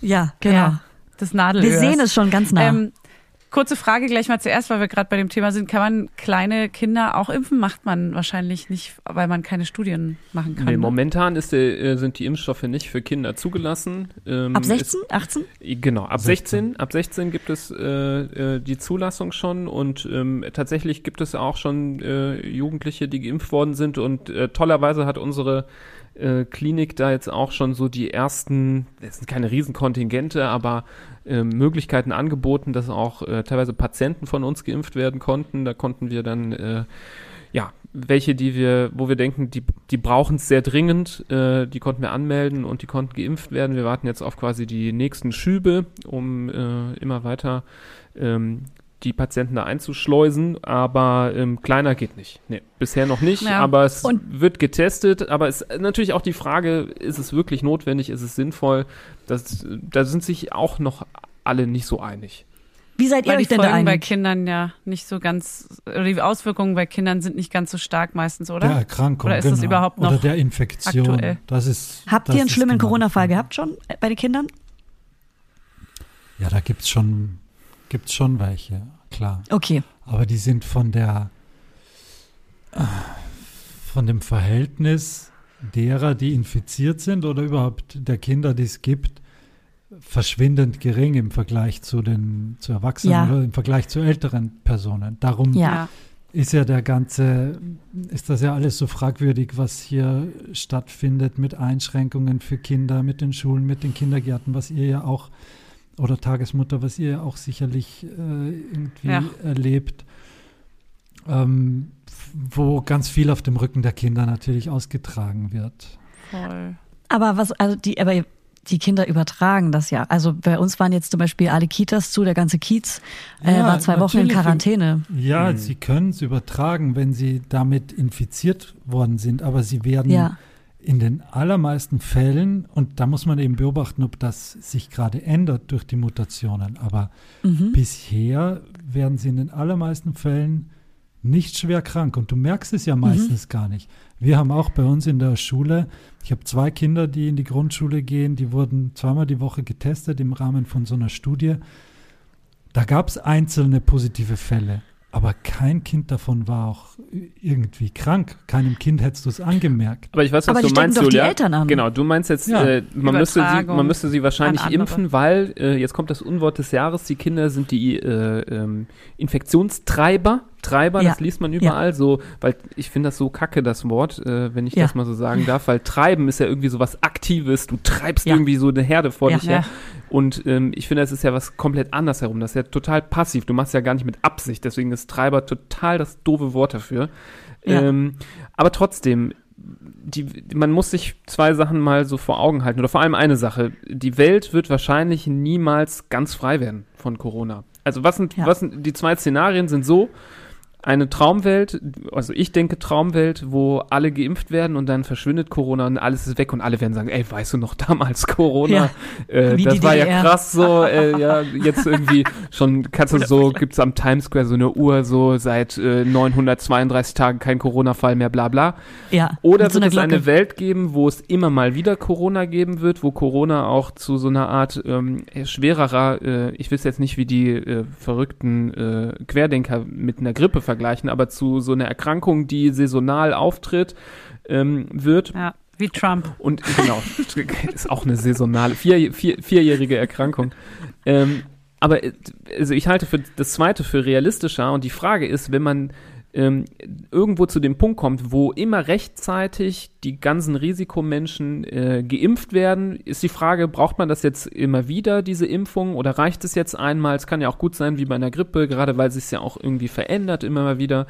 Ja, genau. Ja, Das Nadelöhr. Wir sehen es schon ganz nah. Ähm, kurze Frage gleich mal zuerst, weil wir gerade bei dem Thema sind. Kann man kleine Kinder auch impfen? Macht man wahrscheinlich nicht, weil man keine Studien machen kann. Nee, ne? momentan ist der, äh, sind die Impfstoffe nicht für Kinder zugelassen. Ähm, Ab 16, 18? Es, genau, ab 16. ab 16 gibt es äh, äh, die Zulassung schon und ähm, tatsächlich gibt es auch schon äh, Jugendliche, die geimpft worden sind und äh, tollerweise hat unsere äh, Klinik da jetzt auch schon so die ersten, es sind keine Riesenkontingente, aber äh, Möglichkeiten angeboten, dass auch äh, teilweise Patienten von uns geimpft werden konnten. Da konnten wir dann äh, ja, welche, die wir, wo wir denken, die, die brauchen es sehr dringend, äh, die konnten wir anmelden und die konnten geimpft werden. Wir warten jetzt auf quasi die nächsten Schübe, um äh, immer weiter ähm, die Patienten da einzuschleusen, aber ähm, kleiner geht nicht. Nee, bisher noch nicht, Ja. aber es Und- wird getestet, aber es ist natürlich auch die Frage, ist es wirklich notwendig, ist es sinnvoll? Das, da sind sich auch noch alle nicht so einig. Wie seid ihr Weil die euch denn da Folgen bei einig? Kindern ja nicht so ganz, oder die Auswirkungen bei Kindern sind nicht ganz so stark meistens, oder? Der Erkrankung, Oder ist das genau. überhaupt noch Oder der Infektion. aktuell? Das ist, Habt das ihr einen schlimmen genau die Corona-Fall gehabt schon äh, bei den Kindern? Ja, da gibt's schon, gibt's schon welche, klar. Okay. Aber die sind von der, äh, von dem Verhältnis derer, die infiziert sind oder überhaupt der Kinder, die es gibt, verschwindend gering im Vergleich zu den zu Erwachsenen Ja. oder im Vergleich zu älteren Personen. Darum Ja. ist ja der ganze, ist das ja alles so fragwürdig, was hier stattfindet mit Einschränkungen für Kinder, mit den Schulen, mit den Kindergärten, was ihr ja auch, oder Tagesmutter, was ihr auch sicherlich äh, irgendwie Ja. erlebt, ähm, wo ganz viel auf dem Rücken der Kinder natürlich ausgetragen wird. Voll. Aber was, also die, aber die Kinder übertragen das ja. Also bei uns waren jetzt zum Beispiel alle Kitas zu, der ganze Kiez äh, Ja, war zwei Wochen in. Quarantäne. Ja, Mhm. sie können es übertragen, wenn sie damit infiziert worden sind, aber sie werden Ja. In den allermeisten Fällen, und da muss man eben beobachten, ob das sich gerade ändert durch die Mutationen, aber Mhm. bisher werden sie in den allermeisten Fällen nicht schwer krank und du merkst es ja Mhm. meistens gar nicht. Wir haben auch bei uns in der Schule, ich habe zwei Kinder, die in die Grundschule gehen, die wurden zweimal die Woche getestet im Rahmen von so einer Studie. Da gab es einzelne positive Fälle, aber kein Kind davon war auch irgendwie krank. Keinem Kind hättest du es angemerkt. Aber ich weiß, was Aber du die meinst, doch die Julia. Eltern an. Genau, du meinst jetzt, Ja. äh, man, müsste sie, Übertragung man müsste sie wahrscheinlich impfen, weil, äh, jetzt kommt das Unwort des Jahres, die Kinder sind die äh, ähm, Infektionstreiber. Treiber, Ja. das liest man überall so, weil ich finde das so kacke, das Wort, äh, wenn ich Ja. das mal so sagen darf, weil treiben ist ja irgendwie so was Aktives, du treibst Ja. irgendwie so eine Herde vor Ja. dich her. Ja. Und ähm, ich finde, das ist ja was komplett anders herum. Das ist ja total passiv. Du machst ja gar nicht mit Absicht. Deswegen ist Treiber total das doofe Wort dafür. Ja. Ähm, aber trotzdem, die, man muss sich zwei Sachen mal so vor Augen halten. Oder vor allem eine Sache. Die Welt wird wahrscheinlich niemals ganz frei werden von Corona. Also was sind, Ja. was sind die zwei Szenarien sind so, eine Traumwelt, also ich denke Traumwelt, wo alle geimpft werden und dann verschwindet Corona und alles ist weg und alle werden sagen, ey, weißt du noch damals Corona? Ja, äh, das war ja DDR. krass so, äh, ja, jetzt irgendwie schon, kannst du so, gibt's am Times Square so eine Uhr, so seit äh, 932 Tagen kein Corona-Fall mehr, bla bla. Ja. Oder so wird es eine. Welt geben, wo es immer mal wieder Corona geben wird, wo Corona auch zu so einer Art ähm, schwererer, äh, ich weiß jetzt nicht, wie die äh, verrückten äh, Querdenker mit einer Grippe vergleichen, aber zu so einer Erkrankung, die saisonal auftritt, ähm, wird. Ja, wie Trump. Und genau, ist auch eine saisonale, vier, vier, vierjährige Erkrankung. Ähm, aber äh, also ich halte für das zweite für realistischer und die Frage ist, wenn man ähm, irgendwo zu dem Punkt kommt, wo immer rechtzeitig die ganzen Risikomenschen äh, geimpft werden, ist die Frage, braucht man das jetzt immer wieder, diese Impfung, oder reicht es jetzt einmal? Es kann ja auch gut sein, wie bei einer Grippe, gerade weil sich ja auch irgendwie verändert, immer mal wieder,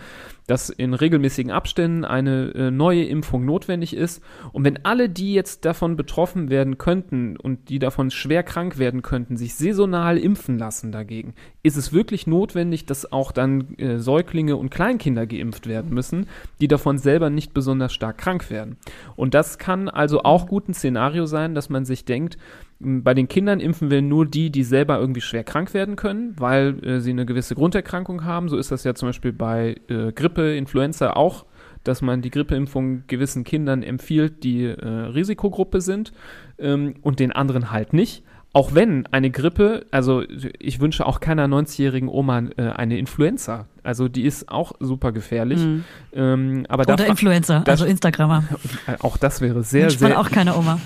dass in regelmäßigen Abständen eine äh, neue Impfung notwendig ist. Und wenn alle, die jetzt davon betroffen werden könnten und die davon schwer krank werden könnten, sich saisonal impfen lassen dagegen, ist es wirklich notwendig, dass auch dann äh, Säuglinge und Kleinkinder geimpft werden müssen, die davon selber nicht besonders stark krank werden. Und das kann also auch gut ein Szenario sein, dass man sich denkt, bei den Kindern impfen wir nur die, die selber irgendwie schwer krank werden können, weil äh, sie eine gewisse Grunderkrankung haben. So ist das ja zum Beispiel bei äh, Grippe, Influenza auch, dass man die Grippeimpfung gewissen Kindern empfiehlt, die äh, Risikogruppe sind ähm, und den anderen halt nicht. Auch wenn eine Grippe, also ich wünsche auch keiner 90-jährigen Oma äh, eine Influenza. Also die ist auch super gefährlich. Mhm. Ähm, aber Oder Influencer, also Instagrammer. äh, auch das wäre sehr, man sehr. auch keine Oma.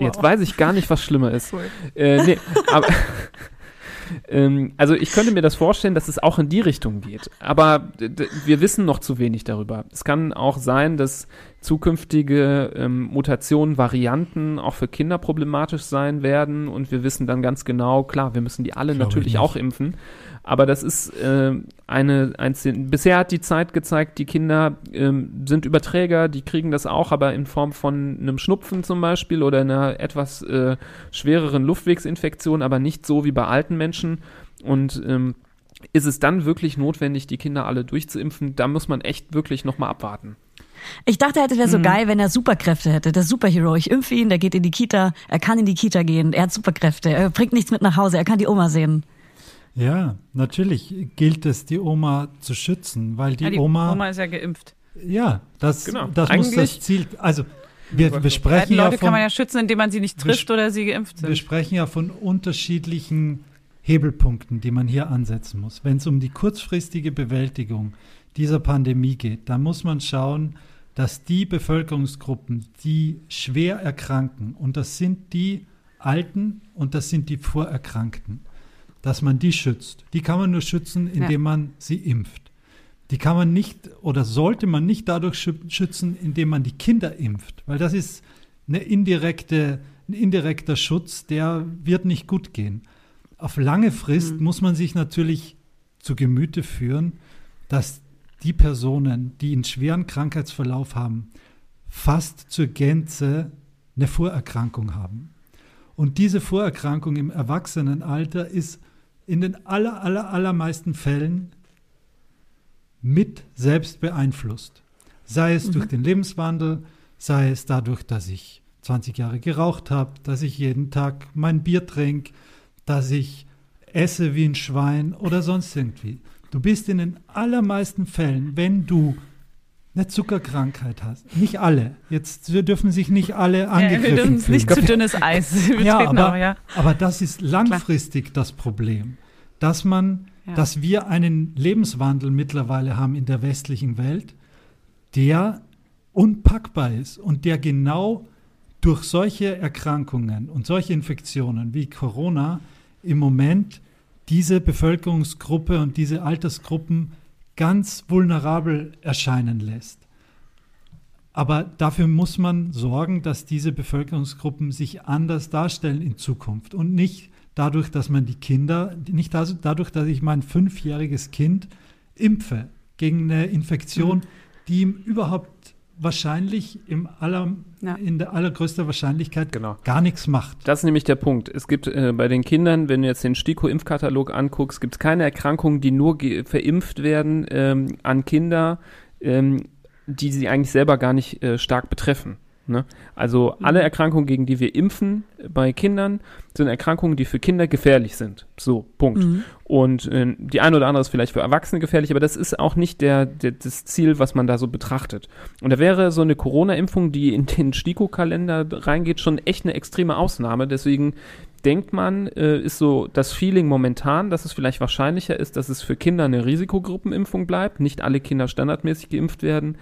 Jetzt weiß ich gar nicht, was schlimmer ist. Äh, nee, aber ähm, also ich könnte mir das vorstellen, dass es auch in die Richtung geht. Aber wir wissen noch zu wenig darüber. Es kann auch sein, dass zukünftige ähm, Mutationen, Varianten auch für Kinder problematisch sein werden und wir wissen dann ganz genau, klar, wir müssen die alle Glaube natürlich auch impfen. Aber das ist äh, eine, ein, Szen- bisher hat die Zeit gezeigt, die Kinder ähm, sind Überträger, die kriegen das auch, aber in Form von einem Schnupfen zum Beispiel oder einer etwas äh, schwereren Luftwegsinfektion, aber nicht so wie bei alten Menschen. Und ähm, ist es dann wirklich notwendig, die Kinder alle durchzuimpfen? Da muss man echt wirklich nochmal abwarten. Ich dachte, er hätte wäre so Mhm. geil, wenn er Superkräfte hätte. Der Superhero. Ich impfe ihn, der geht in die Kita, er kann in die Kita gehen, er hat Superkräfte, er bringt nichts mit nach Hause, er kann die Oma sehen. Ja, natürlich gilt es, die Oma zu schützen, weil die, ja, die Oma, Oma ist ja geimpft. ja, das, Genau. das muss das Ziel, also wir, wir Die sprechen ja Leute kann von, man ja schützen, indem man sie nicht Wir trifft oder sie geimpft wir sind. sprechen ja von unterschiedlichen Hebelpunkten, die man hier ansetzen muss. Wenn es um die kurzfristige Bewältigung dieser Pandemie geht, dann muss man schauen, dass die Bevölkerungsgruppen, die schwer erkranken, und das sind die Alten und das sind die Vorerkrankten, dass man die schützt. Die kann man nur schützen, indem man sie impft. Die kann man nicht oder sollte man nicht dadurch schü- schützen, indem man die Kinder impft, weil das ist eine indirekte, ein indirekter Schutz, der wird nicht gut gehen. Auf lange Frist muss man sich natürlich zu Gemüte führen, dass die Personen, die einen schweren Krankheitsverlauf haben, fast zur Gänze eine Vorerkrankung haben. Und diese Vorerkrankung im Erwachsenenalter ist in den aller, aller, allermeisten Fällen mit selbst beeinflusst. Sei es durch den Lebenswandel, sei es dadurch, dass ich 20 Jahre geraucht habe, dass ich jeden Tag mein Bier trinke, dass ich esse wie ein Schwein oder sonst irgendwie. Du bist in den allermeisten Fällen, wenn du eine Zuckerkrankheit hast, nicht alle, jetzt dürfen sich nicht alle Ja, angegriffen wir dürfen fühlen. nicht zu dünnes Eis. Ja, aber, auch, ja. aber das ist langfristig das Problem, dass man, Ja. dass wir einen Lebenswandel mittlerweile haben in der westlichen Welt, der unpackbar ist und der genau durch solche Erkrankungen und solche Infektionen wie Corona im Moment diese Bevölkerungsgruppe und diese Altersgruppen ganz vulnerabel erscheinen lässt. Aber dafür muss man sorgen, dass diese Bevölkerungsgruppen sich anders darstellen in Zukunft und nicht dadurch, dass man die Kinder, nicht dadurch, dass ich mein fünfjähriges Kind impfe gegen eine Infektion, die ihm überhaupt wahrscheinlich im aller, Ja. in der allergrößter Wahrscheinlichkeit Genau. gar nichts macht. Das ist nämlich der Punkt. Es gibt äh, bei den Kindern, wenn du jetzt den STIKO-Impfkatalog anguckst, gibt es keine Erkrankungen, die nur ge- verimpft werden ähm, an Kinder, ähm, die sie eigentlich selber gar nicht äh, stark betreffen. Ne? Also alle Erkrankungen, gegen die wir impfen bei Kindern, sind Erkrankungen, die für Kinder gefährlich sind. So, Punkt. Mhm. Und äh, die eine oder andere ist vielleicht für Erwachsene gefährlich, aber das ist auch nicht der, der, das Ziel, was man da so betrachtet. Und da wäre so eine Corona-Impfung, die in den STIKO-Kalender reingeht, schon echt eine extreme Ausnahme. Deswegen denkt man, äh, ist so das Feeling momentan, dass es vielleicht wahrscheinlicher ist, dass es für Kinder eine Risikogruppenimpfung bleibt. Nicht alle Kinder standardmäßig geimpft werden.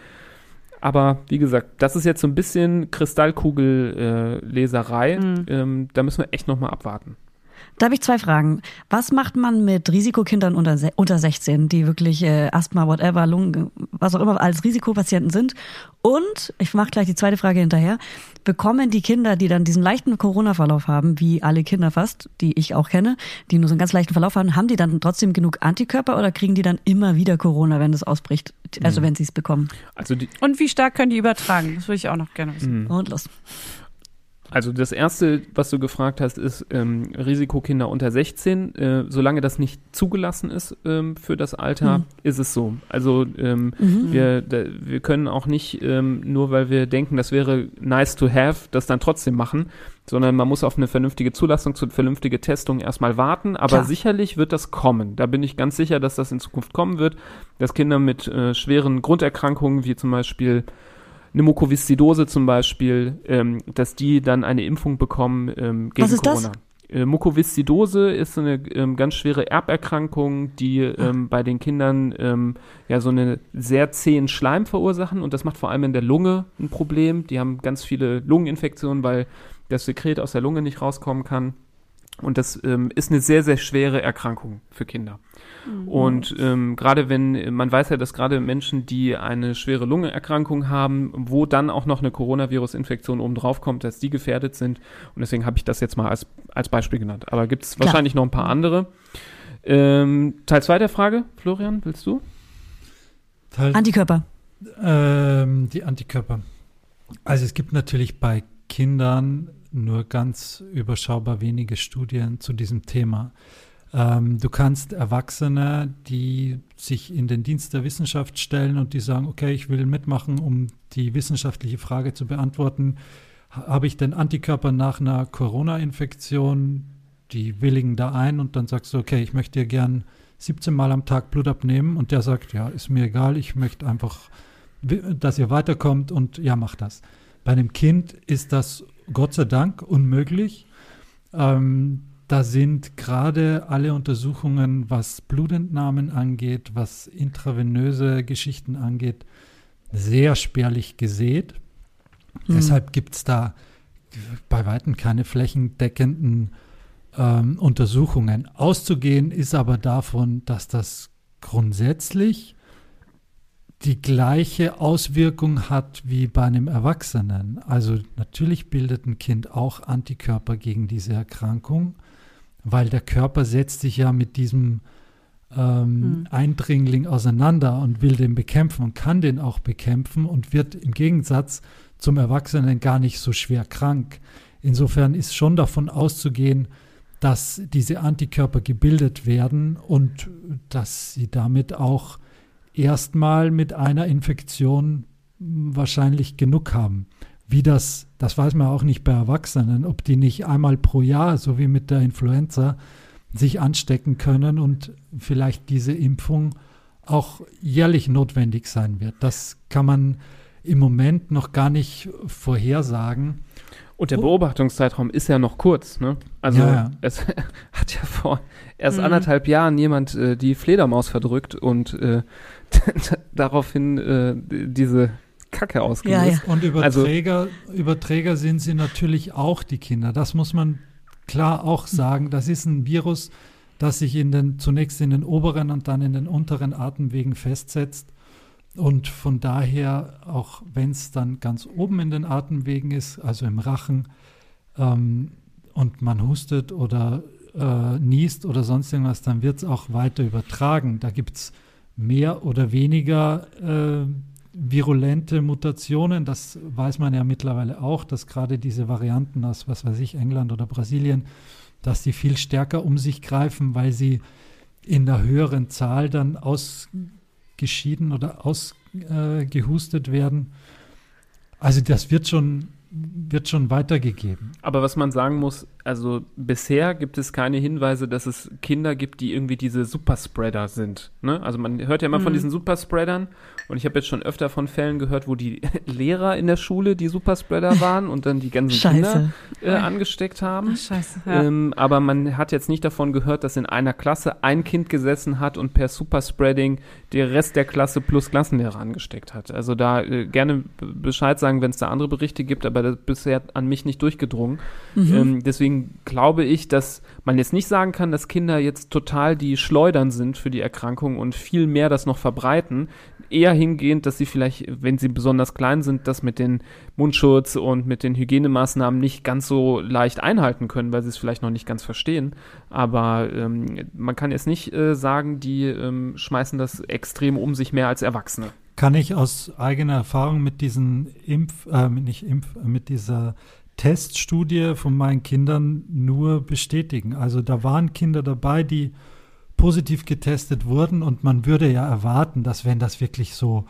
Aber wie gesagt, das ist jetzt so ein bisschen Kristallkugelleserei. Äh. Mhm. ähm, da müssen wir echt nochmal abwarten. Da habe ich zwei Fragen. Was macht man mit Risikokindern unter, unter 16, die wirklich äh, Asthma, whatever, Lungen, was auch immer als Risikopatienten sind? Und, ich mache gleich die zweite Frage hinterher, bekommen die Kinder, die dann diesen leichten Corona-Verlauf haben, wie alle Kinder fast, die ich auch kenne, die nur so einen ganz leichten Verlauf haben, haben die dann trotzdem genug Antikörper oder kriegen die dann immer wieder Corona, wenn es ausbricht? Also wenn sie es bekommen. Also die, Und wie stark können die übertragen? Das würde ich auch noch gerne wissen. Mhm. Und los. Also das erste, was du gefragt hast, ist ähm, Risikokinder unter 16. Äh, solange das nicht zugelassen ist ähm, für das Alter, Mhm. ist es so. Also ähm, Mhm. wir, da, wir können auch nicht, ähm, nur weil wir denken, das wäre nice to have, das dann trotzdem machen, sondern man muss auf eine vernünftige Zulassung, zu vernünftige Testung erstmal warten. Aber Klar. sicherlich wird das kommen. Da bin ich ganz sicher, dass das in Zukunft kommen wird, dass Kinder mit äh, schweren Grunderkrankungen, wie zum Beispiel eine Mukoviszidose zum Beispiel, ähm, dass die dann eine Impfung bekommen ähm, gegen Was ist das? Corona. Äh, Mukoviszidose ist eine ähm, ganz schwere Erberkrankung, die ähm, bei den Kindern ähm, ja so eine sehr zähen Schleim verursachen und das macht vor allem in der Lunge ein Problem. Die haben ganz viele Lungeninfektionen, weil das Sekret aus der Lunge nicht rauskommen kann. Und das ähm, ist eine sehr, sehr schwere Erkrankung für Kinder. Und ähm, gerade wenn, man weiß ja, dass gerade Menschen, die eine schwere Lungenerkrankung haben, wo dann auch noch eine Coronavirus-Infektion oben drauf kommt, dass die gefährdet sind. Und deswegen habe ich das jetzt mal als, als Beispiel genannt. Aber gibt es wahrscheinlich noch ein paar andere. Ähm, Teil 2 der Frage, Florian, willst du? Teil Antikörper. Ähm, die Antikörper. Also es gibt natürlich bei Kindern nur ganz überschaubar wenige Studien zu diesem Thema. Ähm, du kannst Erwachsene, die sich in den Dienst der Wissenschaft stellen und die sagen, okay, ich will mitmachen, um die wissenschaftliche Frage zu beantworten, ha- habe ich denn Antikörper nach einer Corona-Infektion? die willigen da ein und dann sagst du, okay, ich möchte dir gern 17 Mal am Tag Blut abnehmen und der sagt, ja, ist mir egal, ich möchte einfach, dass ihr weiterkommt und ja, mach das. Bei einem Kind ist das Gott sei Dank unmöglich. Ähm, da sind gerade alle Untersuchungen, was Blutentnahmen angeht, was intravenöse Geschichten angeht, sehr spärlich gesät. Mhm. Deshalb gibt es da bei weitem keine flächendeckenden ähm, Untersuchungen. Auszugehen ist aber davon, dass das grundsätzlich die gleiche Auswirkung hat wie bei einem Erwachsenen. Also natürlich bildet ein Kind auch Antikörper gegen diese Erkrankung, weil der Körper setzt sich ja mit diesem ähm, Hm. Eindringling auseinander und will den bekämpfen und kann den auch bekämpfen und wird im Gegensatz zum Erwachsenen gar nicht so schwer krank. Insofern ist schon davon auszugehen, dass diese Antikörper gebildet werden und dass sie damit auch erstmal mit einer Infektion wahrscheinlich genug haben. Wie das, das weiß man auch nicht bei Erwachsenen, ob die nicht einmal pro Jahr, so wie mit der Influenza, sich anstecken können und vielleicht diese Impfung auch jährlich notwendig sein wird. Das kann man im Moment noch gar nicht vorhersagen. Und der Oh. Beobachtungszeitraum ist ja noch kurz, ne? Also Ja, ja. es hat ja vor erst Mhm. anderthalb Jahren jemand äh, die Fledermaus verdrückt und äh, daraufhin äh, diese Kacke ausgelöst. Ja, Und Also- Überträger, Überträger sind sie natürlich auch, die Kinder. Das muss man klar auch sagen. Das ist ein Virus, das sich in den, zunächst in den oberen und dann in den unteren Atemwegen festsetzt. Und von daher, auch wenn es dann ganz oben in den Atemwegen ist, also im Rachen, ähm, und man hustet oder äh, niest oder sonst irgendwas, dann wird es auch weiter übertragen. Da gibt es mehr oder weniger äh, virulente Mutationen. Das weiß man ja mittlerweile auch, dass gerade diese Varianten aus, was weiß ich, England oder Brasilien, dass die viel stärker um sich greifen, weil sie in der höheren Zahl dann ausgeschieden oder ausgehustet äh, werden. Also das wird schon, wird schon weitergegeben. Aber was man sagen muss, also bisher gibt es keine Hinweise, dass es Kinder gibt, die irgendwie diese Superspreader sind. Ne? Also man hört ja immer von Mhm. diesen Superspreadern und ich habe jetzt schon öfter von Fällen gehört, wo die Lehrer in der Schule die Superspreader waren und dann die ganzen Kinder Scheiße. äh, angesteckt haben. Ach, scheiße. Ja. Ähm, aber man hat jetzt nicht davon gehört, dass in einer Klasse ein Kind gesessen hat und per Superspreading der Rest der Klasse plus Klassenlehrer angesteckt hat. Also da äh, gerne Bescheid sagen, wenn es da andere Berichte gibt, aber das ist bisher an mich nicht durchgedrungen. Mhm. Ähm, deswegen glaube ich, dass man jetzt nicht sagen kann, dass Kinder jetzt total die Schleudern sind für die Erkrankung und viel mehr das noch verbreiten. Eher hingehend, dass sie vielleicht, wenn sie besonders klein sind, das mit den Mundschutz und mit den Hygienemaßnahmen nicht ganz so leicht einhalten können, weil sie es vielleicht noch nicht ganz verstehen. Aber ähm, man kann jetzt nicht äh, sagen, die ähm, schmeißen das extrem um sich mehr als Erwachsene. Kann ich aus eigener Erfahrung mit diesen Impf, äh, nicht Impf, mit dieser Teststudie von meinen Kindern nur bestätigen. Also da waren Kinder dabei, die positiv getestet wurden und man würde ja erwarten, dass wenn das wirklich so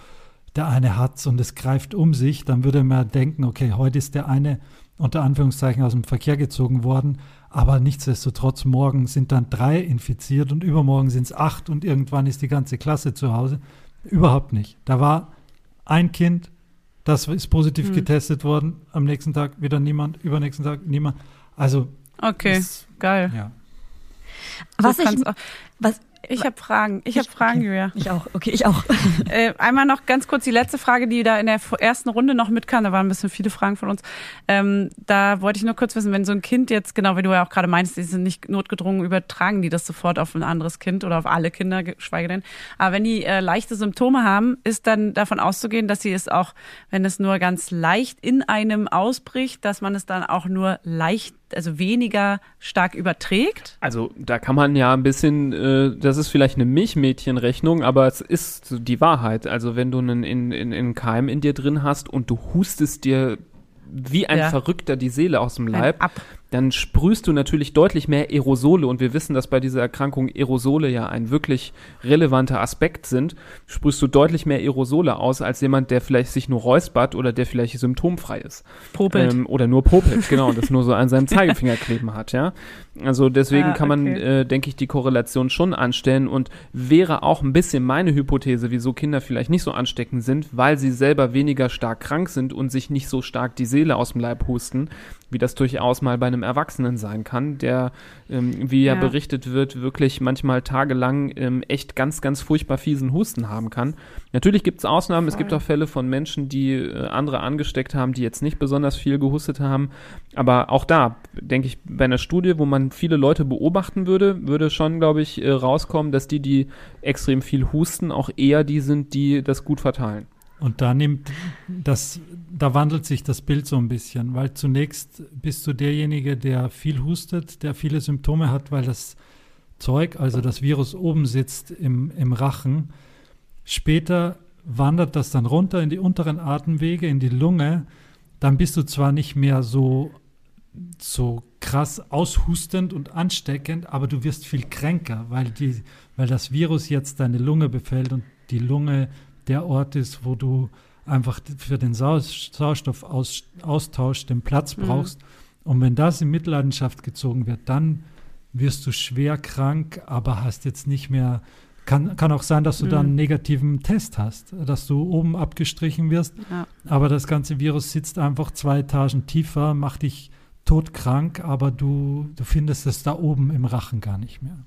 der eine hat's und es greift um sich, dann würde man denken, okay, heute ist der eine unter Anführungszeichen aus dem Verkehr gezogen worden, aber nichtsdestotrotz morgen sind dann drei infiziert und übermorgen sind es acht und irgendwann ist die ganze Klasse zu Hause. Überhaupt nicht. Da war ein Kind, das ist positiv Hm. getestet worden, am nächsten Tag wieder niemand, übernächsten Tag niemand. Also, Okay, es- geil. ja. Was ich, auch- was, ich habe Fragen. Ich habe Fragen, okay. Julia. Ich auch. Okay, ich auch. Äh, einmal noch ganz kurz die letzte Frage, die da in der ersten Runde noch mitkam. Da waren ein bisschen viele Fragen von uns. Ähm, da wollte ich nur kurz wissen, wenn so ein Kind jetzt, genau wie du ja auch gerade meinst, die sind nicht notgedrungen, übertragen die das sofort auf ein anderes Kind oder auf alle Kinder, geschweige denn. Aber wenn die äh, leichte Symptome haben, ist dann davon auszugehen, dass sie es auch, wenn es nur ganz leicht in einem ausbricht, dass man es dann auch nur leicht, also weniger stark überträgt. Also da kann man ja ein bisschen, äh, das ist vielleicht eine Milchmädchenrechnung, aber es ist die Wahrheit. Also wenn du einen in, in, in Keim in dir drin hast und du hustest dir wie ein Ja. Verrückter die Seele aus dem Leib, Ab. Dann sprühst du natürlich deutlich mehr Aerosole und wir wissen, dass bei dieser Erkrankung Aerosole ja ein wirklich relevanter Aspekt sind, sprühst du deutlich mehr Aerosole aus als jemand, der vielleicht sich nur räuspert oder der vielleicht symptomfrei ist. Popelt. Ähm, oder nur popelt, genau, und das nur so an seinem Zeigefinger kleben hat, ja. Also deswegen Ah, kann man, okay. äh, denke ich, die Korrelation schon anstellen und wäre auch ein bisschen meine Hypothese, wieso Kinder vielleicht nicht so ansteckend sind, weil sie selber weniger stark krank sind und sich nicht so stark die Seele aus dem Leib husten, wie das durchaus mal bei einem Erwachsenen sein kann, der, ähm, wie ja, Ja. berichtet wird, wirklich manchmal tagelang ähm, echt ganz, ganz furchtbar fiesen Husten haben kann. Natürlich gibt es Ausnahmen, es gibt Voll. auch Fälle von Menschen, die äh, andere angesteckt haben, die jetzt nicht besonders viel gehustet haben, aber auch da, denke ich, bei einer Studie, wo man viele Leute beobachten würde, würde schon, glaube ich, äh, rauskommen, dass die, die extrem viel husten, auch eher die sind, die das gut verteilen. Und da nimmt das, da wandelt sich das Bild so ein bisschen, weil zunächst bist du derjenige, der viel hustet, der viele Symptome hat, weil das Zeug, also das Virus oben sitzt im, im Rachen. Später wandert das dann runter in die unteren Atemwege, in die Lunge. Dann bist du zwar nicht mehr so, so krass aushustend und ansteckend, aber du wirst viel kränker, weil, die, weil das Virus jetzt deine Lunge befällt und die Lunge der Ort ist, wo du einfach für den Sau Sauerstoffaustausch den Platz Mhm. brauchst. Und wenn das in Mitleidenschaft gezogen wird, dann wirst du schwer krank, aber hast jetzt nicht mehr. Kann, kann auch sein, dass du dann einen Mhm. negativen Test hast, dass du oben abgestrichen wirst, Ja. aber das ganze Virus sitzt einfach zwei Etagen tiefer, macht dich todkrank, aber du, du findest es da oben im Rachen gar nicht mehr.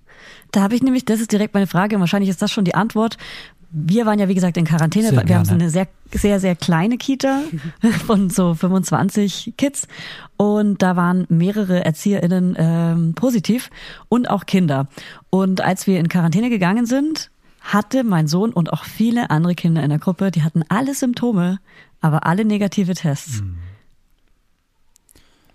Da habe ich nämlich, das ist direkt meine Frage, wahrscheinlich ist das schon die Antwort. Wir waren ja, wie gesagt, in Quarantäne. Sehr wir haben so gerne. eine sehr, sehr, sehr kleine Kita von so 25 Kids. Und da waren mehrere ErzieherInnen ähm, positiv und auch Kinder. Und als wir in Quarantäne gegangen sind, hatte mein Sohn und auch viele andere Kinder in der Gruppe, die hatten alle Symptome, aber alle negative Tests. Hm.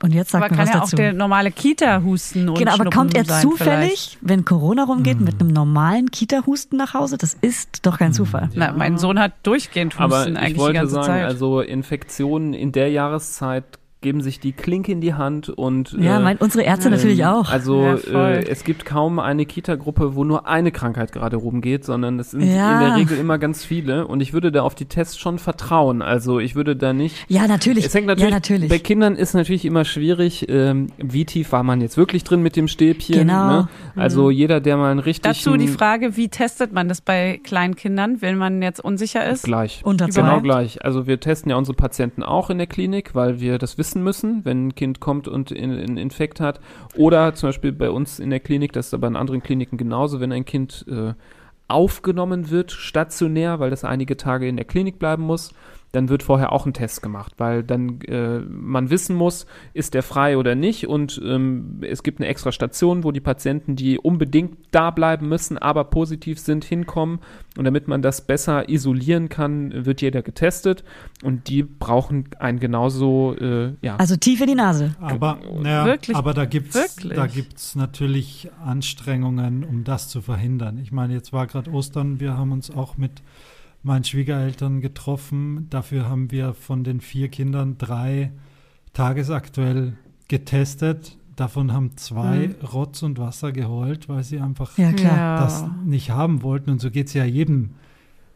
Und jetzt sagt Aber mir kann was ja auch dazu. der normale Kita-Husten und Genau, aber kommt er sein zufällig, wenn Corona rumgeht, mit einem normalen Kita-Husten nach Hause? Das ist doch kein Zufall. Na, mein Sohn hat durchgehend Husten Aber eigentlich ich die wollte ganze sagen, Zeit. also Infektionen in der Jahreszeit geben sich die Klinke in die Hand und Ja, äh, mein, unsere Ärzte ähm, natürlich auch. Also Ja, äh, es gibt kaum eine Kita-Gruppe, wo nur eine Krankheit gerade rumgeht, sondern es sind Ja. in der Regel immer ganz viele und ich würde da auf die Tests schon vertrauen. Also ich würde da nicht ja, natürlich. es hängt natürlich, ja, natürlich. bei Kindern ist natürlich immer schwierig, ähm, wie tief war man jetzt wirklich drin mit dem Stäbchen. Genau. Ne? Also jeder, der mal einen richtigen... Dazu die Frage, wie testet man das bei Kleinkindern, wenn man jetzt unsicher ist? Gleich. Unter zwei. Genau gleich. Also wir testen ja unsere Patienten auch in der Klinik, weil wir das wissen müssen, wenn ein Kind kommt und in- einen Infekt hat. Oder zum Beispiel bei uns in der Klinik, das ist aber in anderen Kliniken genauso, wenn ein Kind äh, aufgenommen wird, stationär, weil das einige Tage in der Klinik bleiben muss, dann wird vorher auch ein Test gemacht, weil dann äh, man wissen muss, ist der frei oder nicht und ähm, es gibt eine extra Station, wo die Patienten, die unbedingt da bleiben müssen, aber positiv sind, hinkommen und damit man das besser isolieren kann, wird jeder getestet und die brauchen einen genauso, äh, ja, Also tief in die Nase. Aber, naja, Wirklich? aber da gibt's Wirklich? da gibt's natürlich Anstrengungen, um das zu verhindern. Ich meine, jetzt war gerade Ostern, wir haben uns auch mit meinen Schwiegereltern getroffen. Dafür haben wir von den vier Kindern drei tagesaktuell getestet. Davon haben zwei Rotz und Wasser geheult, weil sie einfach Ja, das nicht haben wollten. Und so geht es ja jedem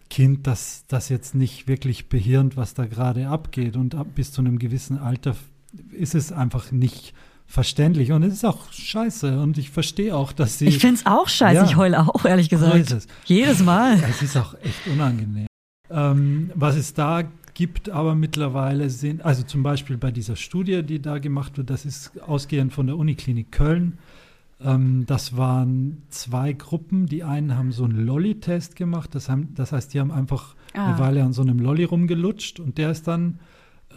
Kind, das, das jetzt nicht wirklich behirnt, was da gerade abgeht. Und ab bis zu einem gewissen Alter ist es einfach nicht verständlich. Und es ist auch scheiße. Und ich verstehe auch, dass sie. Ich find's auch scheiße. Ja. Ich heule auch, ehrlich gesagt. es. Jedes Mal. Es ist auch echt unangenehm. Ähm, was es da gibt, aber mittlerweile sind, also zum Beispiel bei dieser Studie, die da gemacht wird, das ist ausgehend von der Uniklinik Köln. Ähm, das waren zwei Gruppen. Die einen haben so einen Lolli-Test gemacht. Das, haben, das heißt, die haben einfach Ah. eine Weile an so einem Lolli rumgelutscht und der ist dann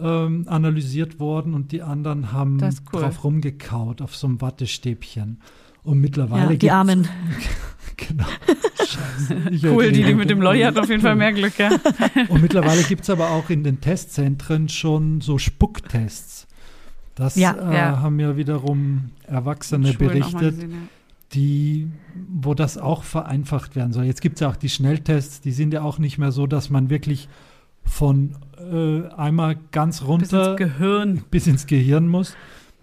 ähm, analysiert worden und die anderen haben cool. drauf rumgekaut auf so einem Wattestäbchen. Und mittlerweile Ja, die Armen. Genau. Scheiße. Cool, die, die mit dem Lolli hatten auf jeden Fall mehr Glück, ja. Und mittlerweile gibt es aber auch in den Testzentren schon so Spucktests. Das Ja. äh, Ja. haben ja wiederum Erwachsene berichtet, gesehen, ja. die, wo das auch vereinfacht werden soll. Jetzt gibt es ja auch die Schnelltests, die sind ja auch nicht mehr so, dass man wirklich von äh, einmal ganz Bis runter ins Gehirn. bis ins Gehirn muss,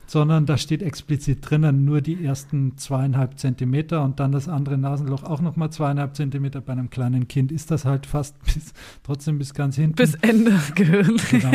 sondern da steht explizit drinnen nur die ersten zweieinhalb Zentimeter und dann das andere Nasenloch auch nochmal zweieinhalb Zentimeter. Bei einem kleinen Kind ist das halt fast bis, trotzdem bis ganz hinten. Bis Ende Gehirn. Genau.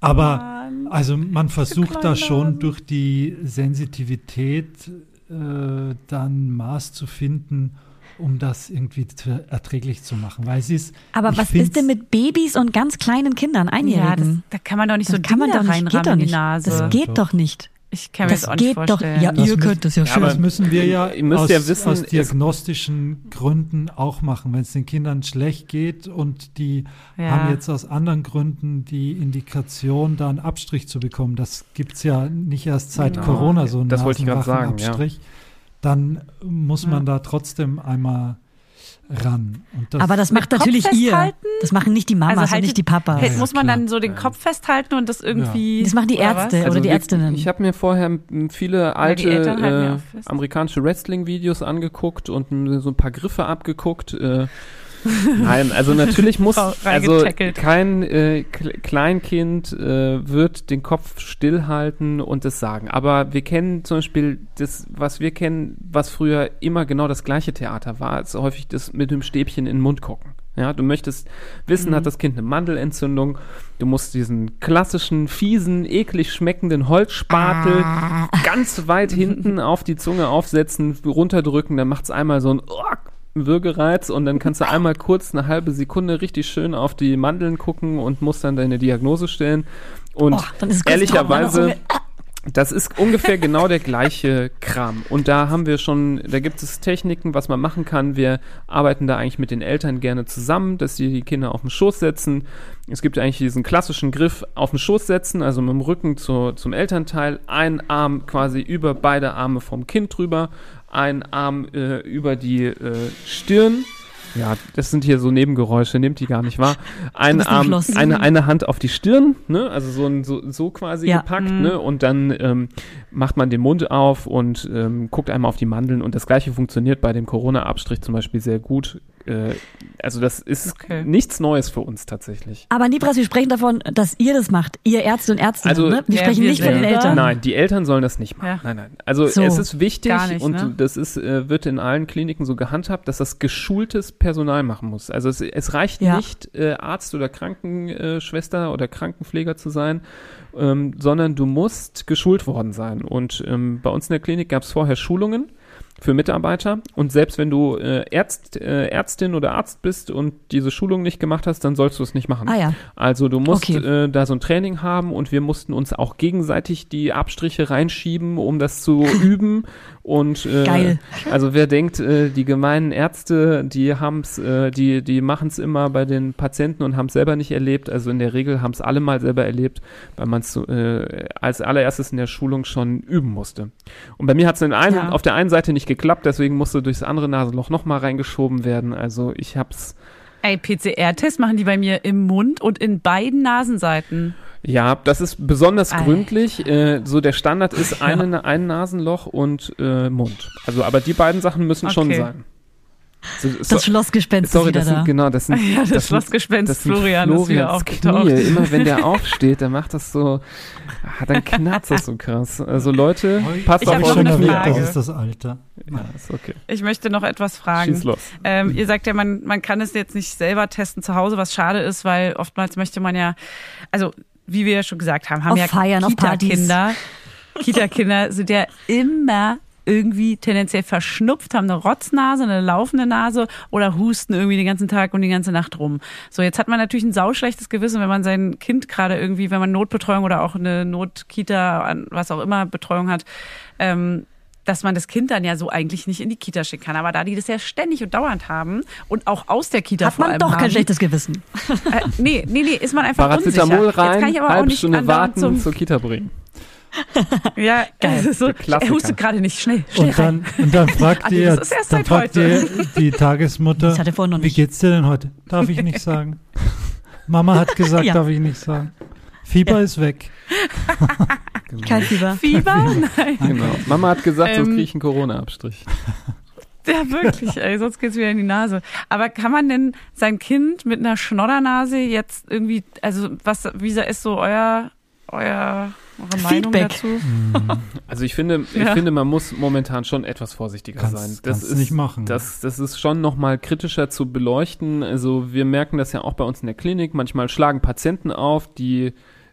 Aber Mann. also man versucht da schon Nasen. durch die Sensitivität äh, dann Maß zu finden, um das irgendwie zu, erträglich zu machen. Weil es ist. Aber was ist denn mit Babys und ganz kleinen Kindern, Ja, das, Einjährigen? da kann man doch nicht das so kann man Dinge doch nicht, geht doch in die nicht. Nase. Das geht doch nicht. ich kann mir Das das auch nicht geht doch. vorstellen. Ja, ihr könnt das ja Ja, schön. aber Das müssen wir ja, Ihr müsst aus, ja wissen, aus diagnostischen Gründen auch machen. Wenn es den Kindern schlecht geht und die Ja. haben jetzt aus anderen Gründen die Indikation, da einen Abstrich zu bekommen, das gibt es ja nicht erst seit Genau. Corona, so einen Das wollte ich grad sagen, Nasenrachenabstrich, dann muss man da trotzdem einmal ran. Und das, Aber das macht natürlich ihr. Das machen nicht die Mamas Also und haltet- nicht die Papas. Hält- ja, muss man klar. dann so den Kopf festhalten und das irgendwie. Das machen die oder was? Ärzte. oder die Ärztinnen. Ich habe mir vorher viele alte ja äh, amerikanische Wrestling-Videos angeguckt und so ein paar Griffe abgeguckt. Äh, Nein, also natürlich muss also kein äh, Kle- Kleinkind äh, wird den Kopf stillhalten und das sagen. Aber wir kennen zum Beispiel das, was wir kennen, was früher immer genau das gleiche Theater war, ist häufig das mit dem Stäbchen in den Mund gucken. Ja, du möchtest wissen, Mhm. hat das Kind eine Mandelentzündung? Du musst diesen klassischen, fiesen, eklig schmeckenden Holzspatel Ah. ganz weit hinten auf die Zunge aufsetzen, runterdrücken, dann macht's einmal so ein Würgereiz und dann kannst du einmal kurz eine halbe Sekunde richtig schön auf die Mandeln gucken und musst dann deine Diagnose stellen. Und Oh, ehrlicherweise, das ist ungefähr genau der gleiche Kram. Und da haben wir schon, da gibt es Techniken, was man machen kann. Wir arbeiten da eigentlich mit den Eltern gerne zusammen, dass sie die Kinder auf den Schoß setzen. Es gibt eigentlich diesen klassischen Griff auf den Schoß setzen, also mit dem Rücken zu, zum Elternteil, ein Arm quasi über beide Arme vom Kind drüber, ein Arm äh, über die äh, Stirn. Ja, das sind hier so Nebengeräusche, nehmt die gar nicht wahr. Ein Arm, eine, eine Hand auf die Stirn, ne? Also so, ein, so, so quasi Ja. gepackt, ne? Und dann ähm, macht man den Mund auf und ähm, guckt einmal auf die Mandeln und das gleiche funktioniert bei dem Corona-Abstrich zum Beispiel sehr gut. Äh, also das ist Okay. nichts Neues für uns tatsächlich. Aber Nibras, wir sprechen davon, dass ihr das macht. Ihr Ärzte und Ärztinnen. Also- ne? Wir Ja, sprechen wir nicht von den. Eltern. Nein, die Eltern sollen das nicht machen. Ja. Nein, nein. Also So. es ist wichtig nicht, und ne? das ist, äh, wird in allen Kliniken so gehandhabt, dass das geschultes Personal machen muss. Also es, es reicht Ja. nicht, äh, Arzt oder Krankenschwester oder Krankenpfleger zu sein, ähm, sondern du musst geschult worden sein. Und ähm, bei uns in der Klinik gab es vorher Schulungen für Mitarbeiter und selbst wenn du äh, Ärzt, äh, Ärztin oder Arzt bist und diese Schulung nicht gemacht hast, dann sollst du es nicht machen. Ah ja. Also du musst Okay. äh, da so ein Training haben und wir mussten uns auch gegenseitig die Abstriche reinschieben, um das zu üben. Und äh, Geil. also wer denkt, äh, die gemeinen Ärzte, die haben's, äh, die, die machen es immer bei den Patienten und haben es selber nicht erlebt. Also in der Regel haben es alle mal selber erlebt, weil man es äh, als allererstes in der Schulung schon üben musste. Und bei mir hat es Ja. auf der einen Seite nicht geklappt, deswegen musste durchs andere Nasenloch nochmal reingeschoben werden. Also ich hab's Ey, PCR-Test machen die bei mir im Mund und in beiden Nasenseiten. Ja, das ist besonders Ei. gründlich. Äh, so der Standard ist eine, ein Nasenloch und äh, Mund. Also, aber die beiden Sachen müssen schon Okay. sein. So, so, Das Schlossgespenst sorry, ist wieder das sind da. genau, das sind Ja, das sind- Schlossgespenst das sind Florian ist wieder aufgetaucht. Knie. Immer wenn der aufsteht, dann macht das so, ah, dann knarzt das so krass. Also Leute, passt Ich auf eure Frage. das ist das Alter. Ja, ist okay. Ich möchte noch etwas fragen. Schieß los. Ähm, ihr sagt ja, man, man kann es jetzt nicht selber testen zu Hause, was schade ist, weil oftmals möchte man ja, also wie wir ja schon gesagt haben, haben Auf ja. Kita-Kinder, Kita-Kinder sind ja immer irgendwie tendenziell verschnupft, haben eine Rotznase, eine laufende Nase oder husten irgendwie den ganzen Tag und die ganze Nacht rum. So, jetzt hat man natürlich ein sauschlechtes Gewissen, wenn man sein Kind gerade irgendwie, wenn man Notbetreuung oder auch eine Notkita, an- was auch immer Betreuung hat, ähm, dass man das Kind dann ja so eigentlich nicht in die Kita schicken kann. Aber da die das ja ständig und dauernd haben und auch aus der Kita Hat vor man allem doch haben, kein schlechtes Gewissen. äh, nee, nee, nee, ist man einfach Paracetamol unsicher. Jetzt kann rein, ich aber auch halbe nicht warten, zum, zur Kita bringen. ja, Geil. Geil. So, er hustet gerade nicht, schnell, schnell Und dann, und dann fragt ihr, dann fragt ihr die Tagesmutter, er wie geht's dir denn heute? Darf ich nicht sagen. Mama hat gesagt, Ja. darf ich nicht sagen. Fieber Ja. ist weg. Kein Fieber. Fieber? Nein. Genau. Mama hat gesagt, sonst Ähm, kriege ich einen Corona-Abstrich. Ja, wirklich, ey, sonst geht's wieder in die Nase. Aber kann man denn sein Kind mit einer Schnoddernase jetzt irgendwie, also was, wie ist so euer, euer, Feedback. dazu? Also ich finde, ich Ja. finde, man muss momentan schon etwas vorsichtiger Kannst- sein. Das kannst ist nicht machen. Das, das ist schon noch mal kritischer zu beleuchten. Also wir merken das ja auch bei uns in der Klinik. Manchmal schlagen Patienten auf, die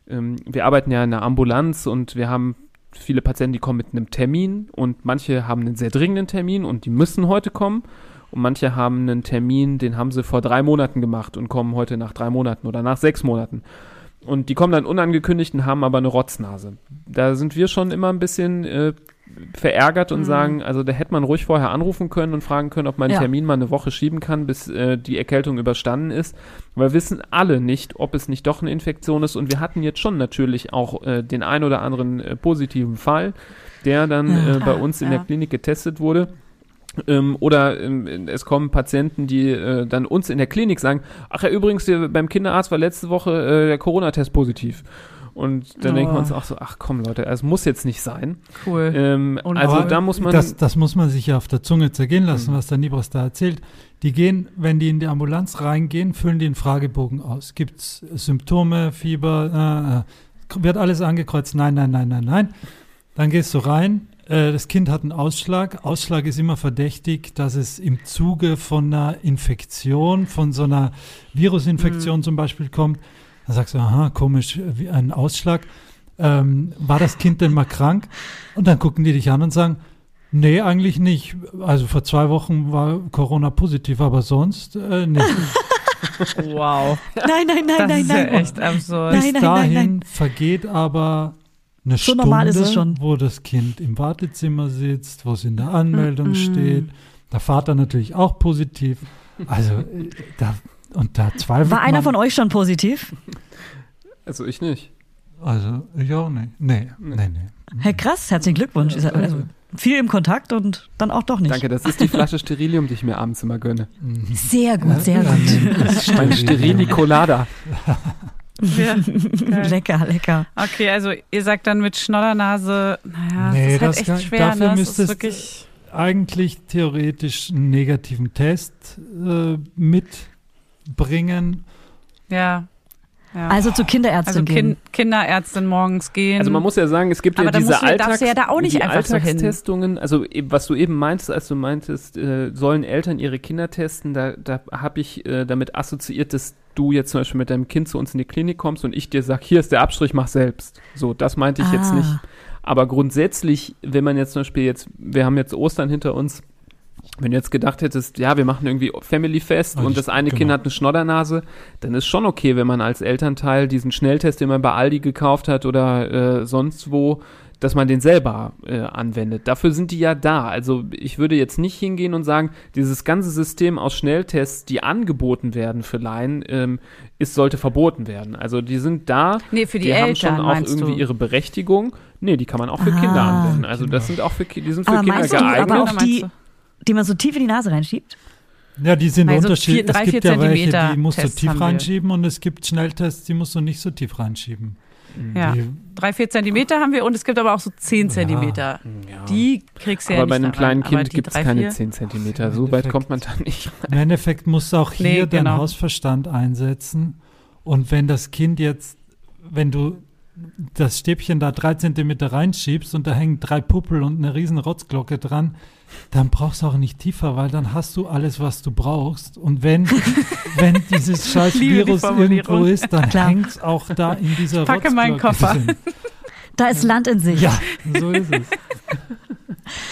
ähm, wir arbeiten ja in der Ambulanz und wir haben viele Patienten, die kommen mit einem Termin und manche haben einen sehr dringenden Termin und die müssen heute kommen. Und manche haben einen Termin, den haben sie vor drei Monaten gemacht und kommen heute nach drei Monaten oder nach sechs Monaten. Und die kommen dann unangekündigt und haben aber eine Rotznase. Da sind wir schon immer ein bisschen äh, verärgert und sagen, also da hätte man ruhig vorher anrufen können und fragen können, ob man einen Ja. Termin mal eine Woche schieben kann, bis äh, die Erkältung überstanden ist. Weil wir wissen alle nicht, ob es nicht doch eine Infektion ist. Und wir hatten jetzt schon natürlich auch äh, den ein oder anderen äh, positiven Fall, der dann Ja. äh, bei uns in ja. der Klinik getestet wurde. Ähm, oder ähm, es kommen Patienten, die äh, dann uns in der Klinik sagen, ach ja, übrigens, der, beim Kinderarzt war letzte Woche äh, der Corona-Test positiv. Und dann denken wir Oh. uns auch so, ach komm Leute, es muss jetzt nicht sein. Cool. Ähm, Und also da muss man, Das, das muss man sich ja auf der Zunge zergehen lassen, Mhm. was der Nibras da erzählt. Die gehen, wenn die in die Ambulanz reingehen, füllen die einen Fragebogen aus. Gibt es Symptome, Fieber, äh, äh, wird alles angekreuzt? Nein, nein, nein, nein, nein. Dann gehst du rein, äh, das Kind hat einen Ausschlag. Ausschlag ist immer verdächtig, dass es im Zuge von einer Infektion, von so einer Virusinfektion zum Beispiel kommt. Dann sagst du, aha, komisch, wie ein Ausschlag. Ähm, war das Kind denn mal krank? Und dann gucken die dich an und sagen, nee, eigentlich nicht. Also vor zwei Wochen war Corona positiv, aber sonst äh, nicht. Wow. Nein, nein, nein, Das nein, ist ja nein. echt absurd. Nein, Bis nein, dahin nein, nein. vergeht aber eine So Stunde, normal ist es schon. wo das Kind im Wartezimmer sitzt, wo es in der Anmeldung Mhm. steht. Der Vater natürlich auch positiv. Also äh, da und da zweifelt War einer man, von euch schon positiv? also ich nicht. Also ich auch nicht. Nee, nee, nee. Hey, krass, herzlichen Glückwunsch. Ist ja- Also, viel im Kontakt und dann auch doch nicht. Danke, das ist die Flasche Sterilium, die ich mir abends immer gönne. Sehr gut, sehr gut. nee, das Mein stimmt. Sterilicolada. Ja. Lecker, lecker. Okay, also ihr sagt dann mit Schnoddernase, naja, Nee, das ist halt das echt kann- schwer, dafür ne? Das müsstest- ist wirklich. eigentlich theoretisch einen negativen Test äh, mitbringen. Ja. Ja. Also zur Kinderärztin also gehen. kind, Kinderärztin morgens gehen. Also man muss ja sagen, es gibt Aber ja diese Alltags du ja da auch nicht die einfach so hin. Alltagstestungen, also eben, was du eben meintest, als du meintest, äh, sollen Eltern ihre Kinder testen, da, da habe ich äh, damit assoziiert, dass du jetzt zum Beispiel mit deinem Kind zu uns in die Klinik kommst und ich dir sag, hier ist der Abstrich, mach selbst. So, das meinte ich jetzt Ah. nicht. Aber grundsätzlich, wenn man jetzt zum Beispiel jetzt, wir haben jetzt Ostern hinter uns, wenn du jetzt gedacht hättest, ja, wir machen irgendwie Family Fest Also und ich- das eine genau. Kind hat eine Schnoddernase, dann ist schon okay, wenn man als Elternteil diesen Schnelltest, den man bei Aldi gekauft hat oder äh, sonst wo, dass man den selber äh, anwendet. Dafür sind die ja da. Also ich würde jetzt nicht hingehen und sagen, dieses ganze System aus Schnelltests, die angeboten werden für Laien, ähm, ist, sollte verboten werden. Also die sind da, nee, für die, die haben Eltern schon auch irgendwie du. ihre Berechtigung. Nee, die kann man auch für Kinder Ah. anwenden. Also das Kinder. sind auch für die sind für Aber Kinder meinst du, geeignet. aber auch die? Die man so tief in die Nase reinschiebt? Ja, die sind Also unterschiedlich. vier- drei, es gibt vier ja welche, die musst du tief haben wir. reinschieben und es gibt Schnelltests, die musst du nicht so tief reinschieben. Ja. Die, Drei, vier Zentimeter haben wir und es gibt aber auch so zehn. Zentimeter. Ja. Die kriegst du ja aber bei nicht einem kleinen rein. Aber Kind gibt es keine vier- 10 Zentimeter. Im So weit kommt man da nicht. Im Endeffekt musst du auch hier Nee, deinen genau. Hausverstand einsetzen. Und wenn das Kind jetzt, wenn du das Stäbchen da drei Zentimeter reinschiebst und da hängen drei Puppel und eine riesen Rotzglocke dran, dann brauchst du auch nicht tiefer, weil dann hast du alles, was du brauchst. Und wenn, wenn dieses scheiß die Virus Formulierung. irgendwo ist, dann hängt es auch da in dieser Packe meinen Rotzglocke Koffer. drin. Da ist Land in sich. Ja, so ist es.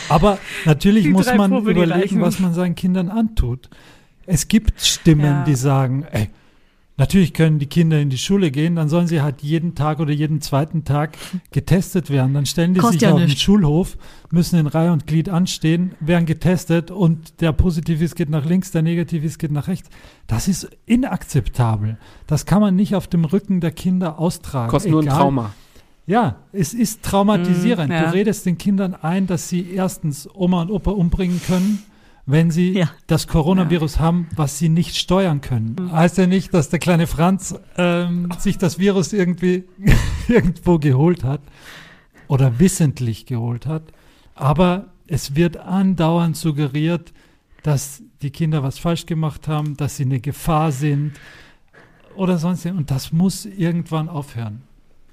Aber natürlich Die muss man Probe, die überlegen, was man seinen Kindern antut. Es gibt Stimmen, Ja. die sagen, ey, natürlich können die Kinder in die Schule gehen, dann sollen sie halt jeden Tag oder jeden zweiten Tag getestet werden. Dann stellen die Kostet sich ja auf den. Schulhof, müssen in Reihe und Glied anstehen, werden getestet und der positiv ist, geht nach links, der negativ ist, geht nach rechts. Das ist inakzeptabel. Das kann man nicht auf dem Rücken der Kinder austragen. Kostet nur ein Trauma. ja, es ist traumatisierend. Mm, ja. Du redest den Kindern ein, dass sie erstens Oma und Opa umbringen können, wenn sie Ja. das Coronavirus haben, was sie nicht steuern können. Mhm. Heißt ja nicht, dass der kleine Franz ähm, sich das Virus irgendwie irgendwo geholt hat oder wissentlich geholt hat. Aber es wird andauernd suggeriert, dass die Kinder was falsch gemacht haben, dass sie eine Gefahr sind oder sonst. Und das muss irgendwann aufhören.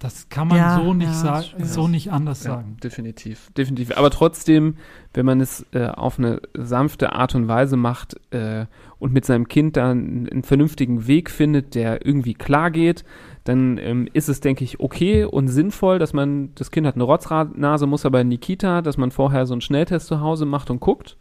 Das kann man Ja, so nicht ja, sagen, so nicht anders Ja, sagen. definitiv, definitiv. Aber trotzdem, wenn man es äh, auf eine sanfte Art und Weise macht äh, und mit seinem Kind dann einen vernünftigen Weg findet, der irgendwie klar geht, dann ähm, ist es, denke ich, okay und sinnvoll, dass man, das Kind hat eine Rotznase, muss aber in die Kita, dass man vorher so einen Schnelltest zu Hause macht und guckt.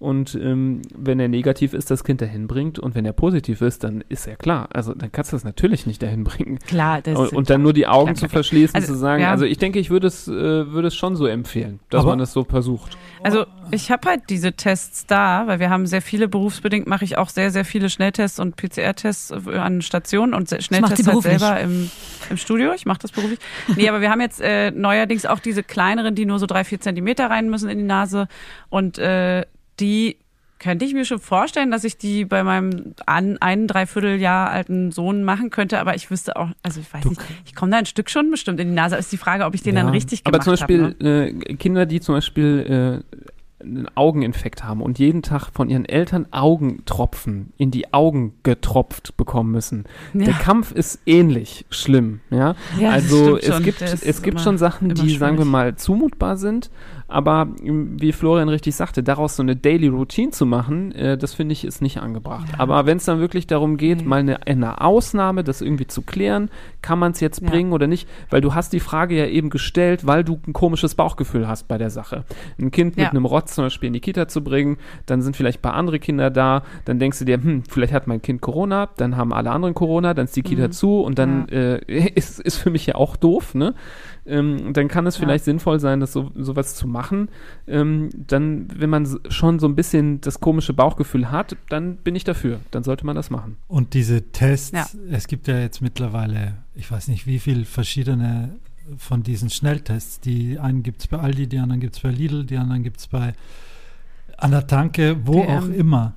Und ähm, wenn er negativ ist, das Kind dahin bringt. Und wenn er positiv ist, dann ist er klar. Also dann kannst du das natürlich nicht dahin bringen. Klar, das Und, und dann nur die Augen klar, zu klar. verschließen, Also, zu sagen, ja. also ich denke, ich würde es, äh, würde es schon so empfehlen, dass Aber- man es so versucht. Also ich habe halt diese Tests da, weil wir haben sehr viele berufsbedingt, mache ich auch sehr, sehr viele Schnelltests und PCR-Tests an Stationen und Schnelltests halt selber im, im Studio. Ich mache das beruflich. Nee, aber wir haben jetzt äh, neuerdings auch diese kleineren, die nur so drei, vier Zentimeter rein müssen in die Nase. Und äh, die könnte ich mir schon vorstellen, dass ich die bei meinem an, ein Dreivierteljahr alten Sohn machen könnte, aber ich wüsste auch, also ich weiß nicht, ich komme da ein Stück schon bestimmt in die Nase. Ist die Frage, ob ich den Ja. dann richtig Aber gemacht zum Beispiel habe. Ne? äh, Kinder, die zum Beispiel äh, einen Augeninfekt haben und jeden Tag von ihren Eltern Augentropfen in die Augen getropft bekommen müssen. Der Kampf ist ähnlich schlimm, ja. Ja, also es schon. gibt Der es gibt schon Sachen, die sagen wir schwierig. mal zumutbar sind, aber ähm, wie Florian richtig sagte, daraus so eine Daily Routine zu machen, äh, das finde ich ist nicht angebracht. Aber wenn es dann wirklich darum geht, Nee. mal eine, eine Ausnahme, das irgendwie zu klären, kann man es jetzt Ja. bringen oder nicht, weil du hast die Frage ja eben gestellt, weil du ein komisches Bauchgefühl hast bei der Sache. Ein Kind mit Ja. einem Rotz zum Beispiel in die Kita zu bringen, dann sind vielleicht ein paar andere Kinder da, dann denkst du dir, hm, vielleicht hat mein Kind Corona, dann haben alle anderen Corona, dann ist die Kita Mhm. zu und dann äh, ist, ist für mich ja auch doof, ne? Ähm, dann kann es Ja. vielleicht sinnvoll sein, das so sowas zu machen. Ähm, dann, wenn man schon so ein bisschen das komische Bauchgefühl hat, dann bin ich dafür. Dann sollte man das machen. Und diese Tests, Ja. es gibt ja jetzt mittlerweile, ich weiß nicht wie viel verschiedene von diesen Schnelltests. Die einen gibt es bei Aldi, die anderen gibt es bei Lidl, die anderen gibt es bei an der Tanke, wo DM. auch immer.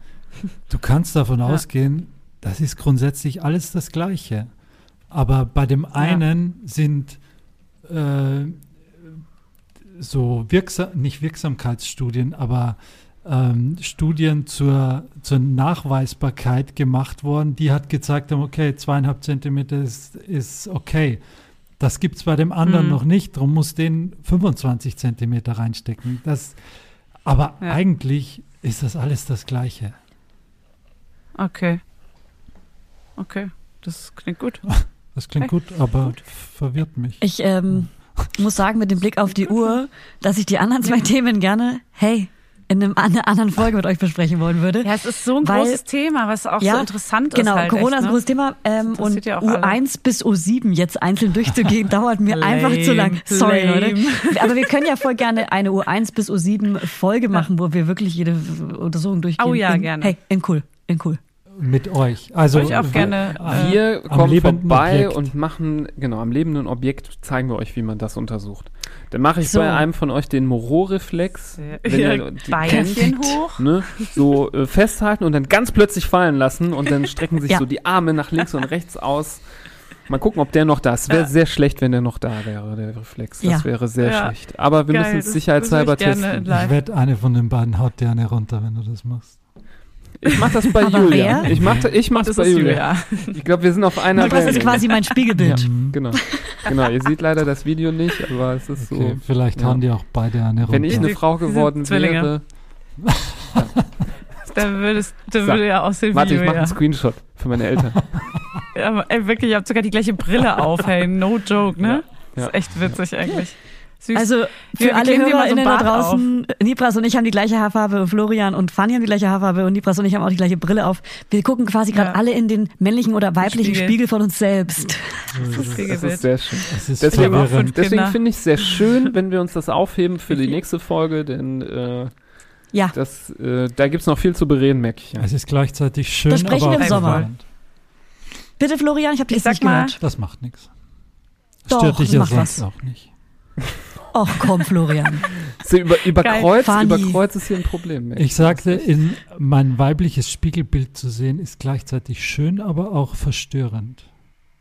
Du kannst davon Ja. ausgehen, das ist grundsätzlich alles das Gleiche. Aber bei dem einen sind äh, so wirksam, nicht Wirksamkeitsstudien, aber ähm, Studien zur, zur Nachweisbarkeit gemacht worden, die hat gezeigt haben, okay, zweieinhalb Zentimeter ist, ist okay. Das gibt es bei dem anderen Mhm. noch nicht, darum muss den 25 Zentimeter reinstecken. Das, aber Ja. eigentlich ist das alles das Gleiche. Okay. Okay, das klingt gut. Das klingt Okay, gut, aber verwirrt mich. Ich ähm, muss sagen, mit dem Blick auf die Uhr, dass ich die anderen zwei Themen gerne, hey, in einem, einer anderen Folge mit euch besprechen wollen würde. Ja, es ist so ein Weil- großes Thema, was auch Ja, so interessant Genau, ist. Halt Corona ist echt, ein ne? großes Thema. Ähm, und ja auch alle. U1 bis U7 jetzt einzeln durchzugehen, dauert mir einfach zu lang. Lame, Sorry, lame. Leute. Aber wir können ja voll gerne eine U1 bis U7 Folge machen, wo wir wirklich jede Untersuchung durchgehen. Oh ja, in, gerne. Hey, in cool, in cool. Mit euch. Also ich auch gerne, äh, Wir am kommen vorbei Objekt. und machen, genau, am lebenden Objekt zeigen wir euch, wie man das untersucht. Dann mache ich So. bei einem von euch den Moreau-Reflex. wenn ja, ihr die Beinchen kennt, hoch. Ne, so äh, festhalten und dann ganz plötzlich fallen lassen und dann strecken sich Ja. so die Arme nach links und rechts aus. Mal gucken, ob der noch da ist. Wäre Ja. sehr schlecht, wenn der noch da wäre, der Reflex. Das Ja. wäre sehr Ja. schlecht. Aber wir Geil, müssen es sicherheitshalber testen. ich wette, eine von den beiden haut dir eine runter, wenn du das machst. Ich mach das bei Aber Julia. wer? Ich mach, ich mach Das bei Julia. Julia. Ich glaube, wir sind auf einer Das ist quasi mein Spiegelbild. Mhm. Genau. Genau, ihr seht leider das Video nicht, aber es ist Okay, so. vielleicht ja. hauen die auch beide eine runter. Wenn ich eine Frau geworden Zwillinge. wäre. Da würdest, da So. würde ja aussehen Warte, wie ich mache einen Screenshot für meine Eltern. Ja, ey, wirklich, ihr habt sogar die gleiche Brille auf, hey, no joke, ne? Ja. ist echt witzig eigentlich. Süß. Also für wir alle so HörerInnen ein da Bart draußen, Nibras und ich haben die gleiche Haarfarbe und Florian und Fanny haben die gleiche Haarfarbe und Nibras und ich haben auch die gleiche Brille auf. Wir gucken quasi gerade Ja. alle in den männlichen oder weiblichen Spiegel. Spiegel von uns selbst. das ist Das ist sehr schön. Ist Deswegen, auch deswegen finde ich es sehr schön, wenn wir uns das aufheben für die nächste Folge, denn äh, Ja, das, äh, da gibt es noch viel zu bereden, merke ich ja. Es ist gleichzeitig schön, Das sprechen aber wir im Sommer. verwirrend. bitte Florian, ich habe dich nicht mal- gehört. Das macht nichts. Stört dich das ja macht sonst was. auch nicht. Och komm, Florian. So, über, überkreuz, Funny. überkreuz ist hier ein Problem. merke Ich sagte, in mein weibliches Spiegelbild zu sehen, ist gleichzeitig schön, aber auch verstörend.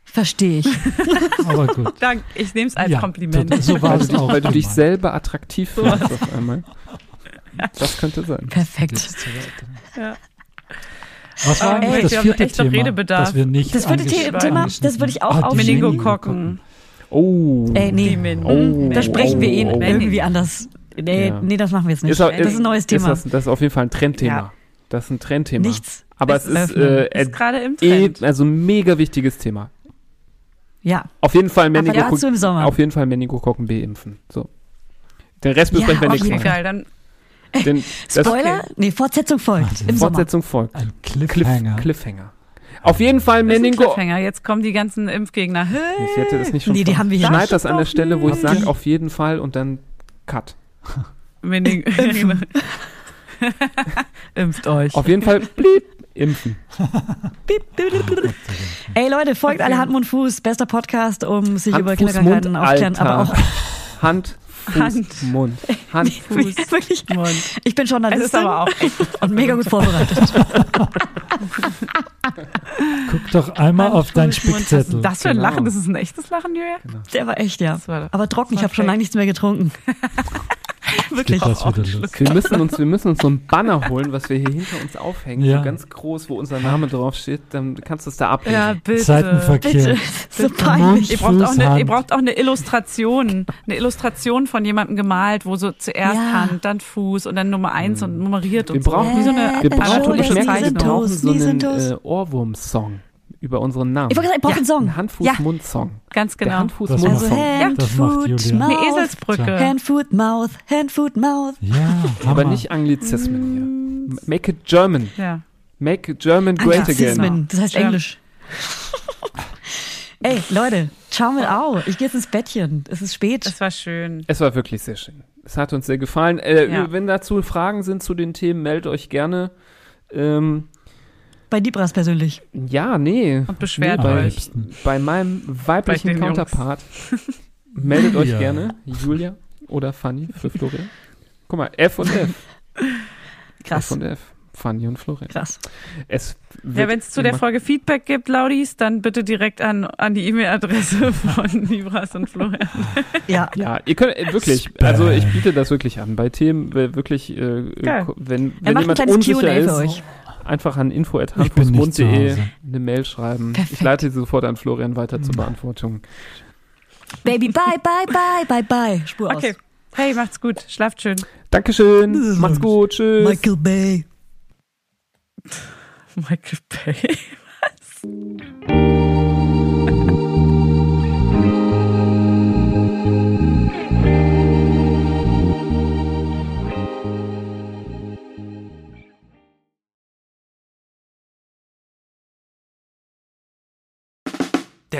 Verstehe ich. Aber gut. Dank, ich nehme es als Ja, Kompliment. total. So war es auch. weil du dich selber attraktiv findest auf einmal. Das könnte sein. Perfekt. Ja. Was war Aber eigentlich echt, das vierte echt noch Thema, Redebedarf. das wir nicht Das vierte Thema, das würde ich auch Ah, aufschieben. Meningokokken. Oh. Ey, nee, Die Min- Oh. da sprechen wir ihn Oh, oh. irgendwie anders. Nee, Ja. nee, das machen wir jetzt nicht. Ist auch- das ist ein neues Ist Thema. das, das ist auf jeden Fall ein Trendthema. Ja. Das ist ein Trendthema. Nichts. Aber es ist äh, Ist gerade im eh, Trend. also ein mega wichtiges Thema. Ja, Auf jeden Fall Meningokokken, im Sommer. auf jeden Fall Meningokokken B impfen. So. Den Rest Ja, besprechen wir auf nächstes jeden Mal. Dann Den, das Spoiler? Nee, Fortsetzung folgt. Im Sommer. Fortsetzung folgt. Ein Cliff, Cliffhanger. Auf jeden Fall Meningo. Jetzt kommen die ganzen Impfgegner. Hey, Ich hätte das nicht schon. Nee, die haben wir hier Schneid das an der Stelle, wo ich sage, auf jeden Fall und dann Cut. Mening Impft euch. Auf jeden Fall blieb impfen. Ey Leute, folgt alle Hand, Mund, Fuß. Bester Podcast, um sich Hand, über Fuß, Kinderkrankheiten Mund, aufklären. Alter. Aber auch Hand, Fuß, Hand. Mund. Hand, Fuß. wirklich. Mund. Ich bin Es Journalistin ist aber auch echt. und mega gut vorbereitet. Guck doch einmal Hand, auf deinen Fuß, Mund. Was Spickzettel. ist das für ein Genau. Lachen? Das ist ein echtes Lachen, Julia? Der war echt, ja. War- Aber trocken, ich habe schon lange nichts mehr getrunken. Wirklich. Wieder los. Wir müssen, uns, wir müssen uns so ein Banner holen, was wir hier hinter uns aufhängen. Ja. So ganz groß, wo unser Name draufsteht. Dann kannst du es da ablesen. Ja, bitte. Seitenverkehr. Bitte. So peinlich. Ihr braucht, auch eine, ihr braucht auch eine Illustration. Eine Illustration von jemandem gemalt, wo so zuerst Ja. Hand, dann Fuß und dann Nummer eins und nummeriert Wir und so. brauchen- Wie so eine Wir brauchen, ich merke, wir brauchen so einen äh, Ohrwurm-Song über unseren Namen. Ich wollte sagen, ich brauche einen Ein Song. Hand-Fuß-Mund-Song. Ganz Der genau. Das Also Hand-Fuß-Mund-Song. Hand, Foot. Mouth. Eine Eselsbrücke. Hand, Foot, Mouth. Hand, Foot, Mouth. Ja, Aber nicht Anglizismen hier. Make it German. Ja. Make German great again. Anglizismen, das heißt Ja. Englisch. Ey, Leute, ciao mit Au. Ich gehe jetzt ins Bettchen. Es ist spät. Das war schön. Es war wirklich sehr schön. Es hat uns sehr gefallen. Äh, Ja. Wenn dazu Fragen sind zu den Themen, meldet euch gerne. Ähm, Bei Libras persönlich. ja, nee. Und beschwert Nee, bei- euch. Bei meinem weiblichen Jungs. Counterpart. Meldet euch Ja. gerne. Julia oder Fanny für Florian. Guck mal, F und F. F Krass. und F. Fanny und Florian. Krass. Es Ja, wenn es zu der Folge Feedback gibt, Laudis, dann bitte direkt an, an die E-Mail-Adresse von Libras und Florian. Ja. Ja, ihr könnt äh, wirklich, also ich biete das wirklich an. Bei Themen äh, wirklich, äh, wenn, Er wenn jemand kleines unsicher Q&A für ist, euch. Einfach an Hause. eine Mail schreiben. Perfekt. Ich leite sie sofort an Florian weiter zur Beantwortung. Baby, bye, bye, bye, bye, bye. Spur Okay. Hey, macht's gut. Schlaft schön. Dankeschön, macht's gut, aus. tschüss. Michael Bay. Michael Bay.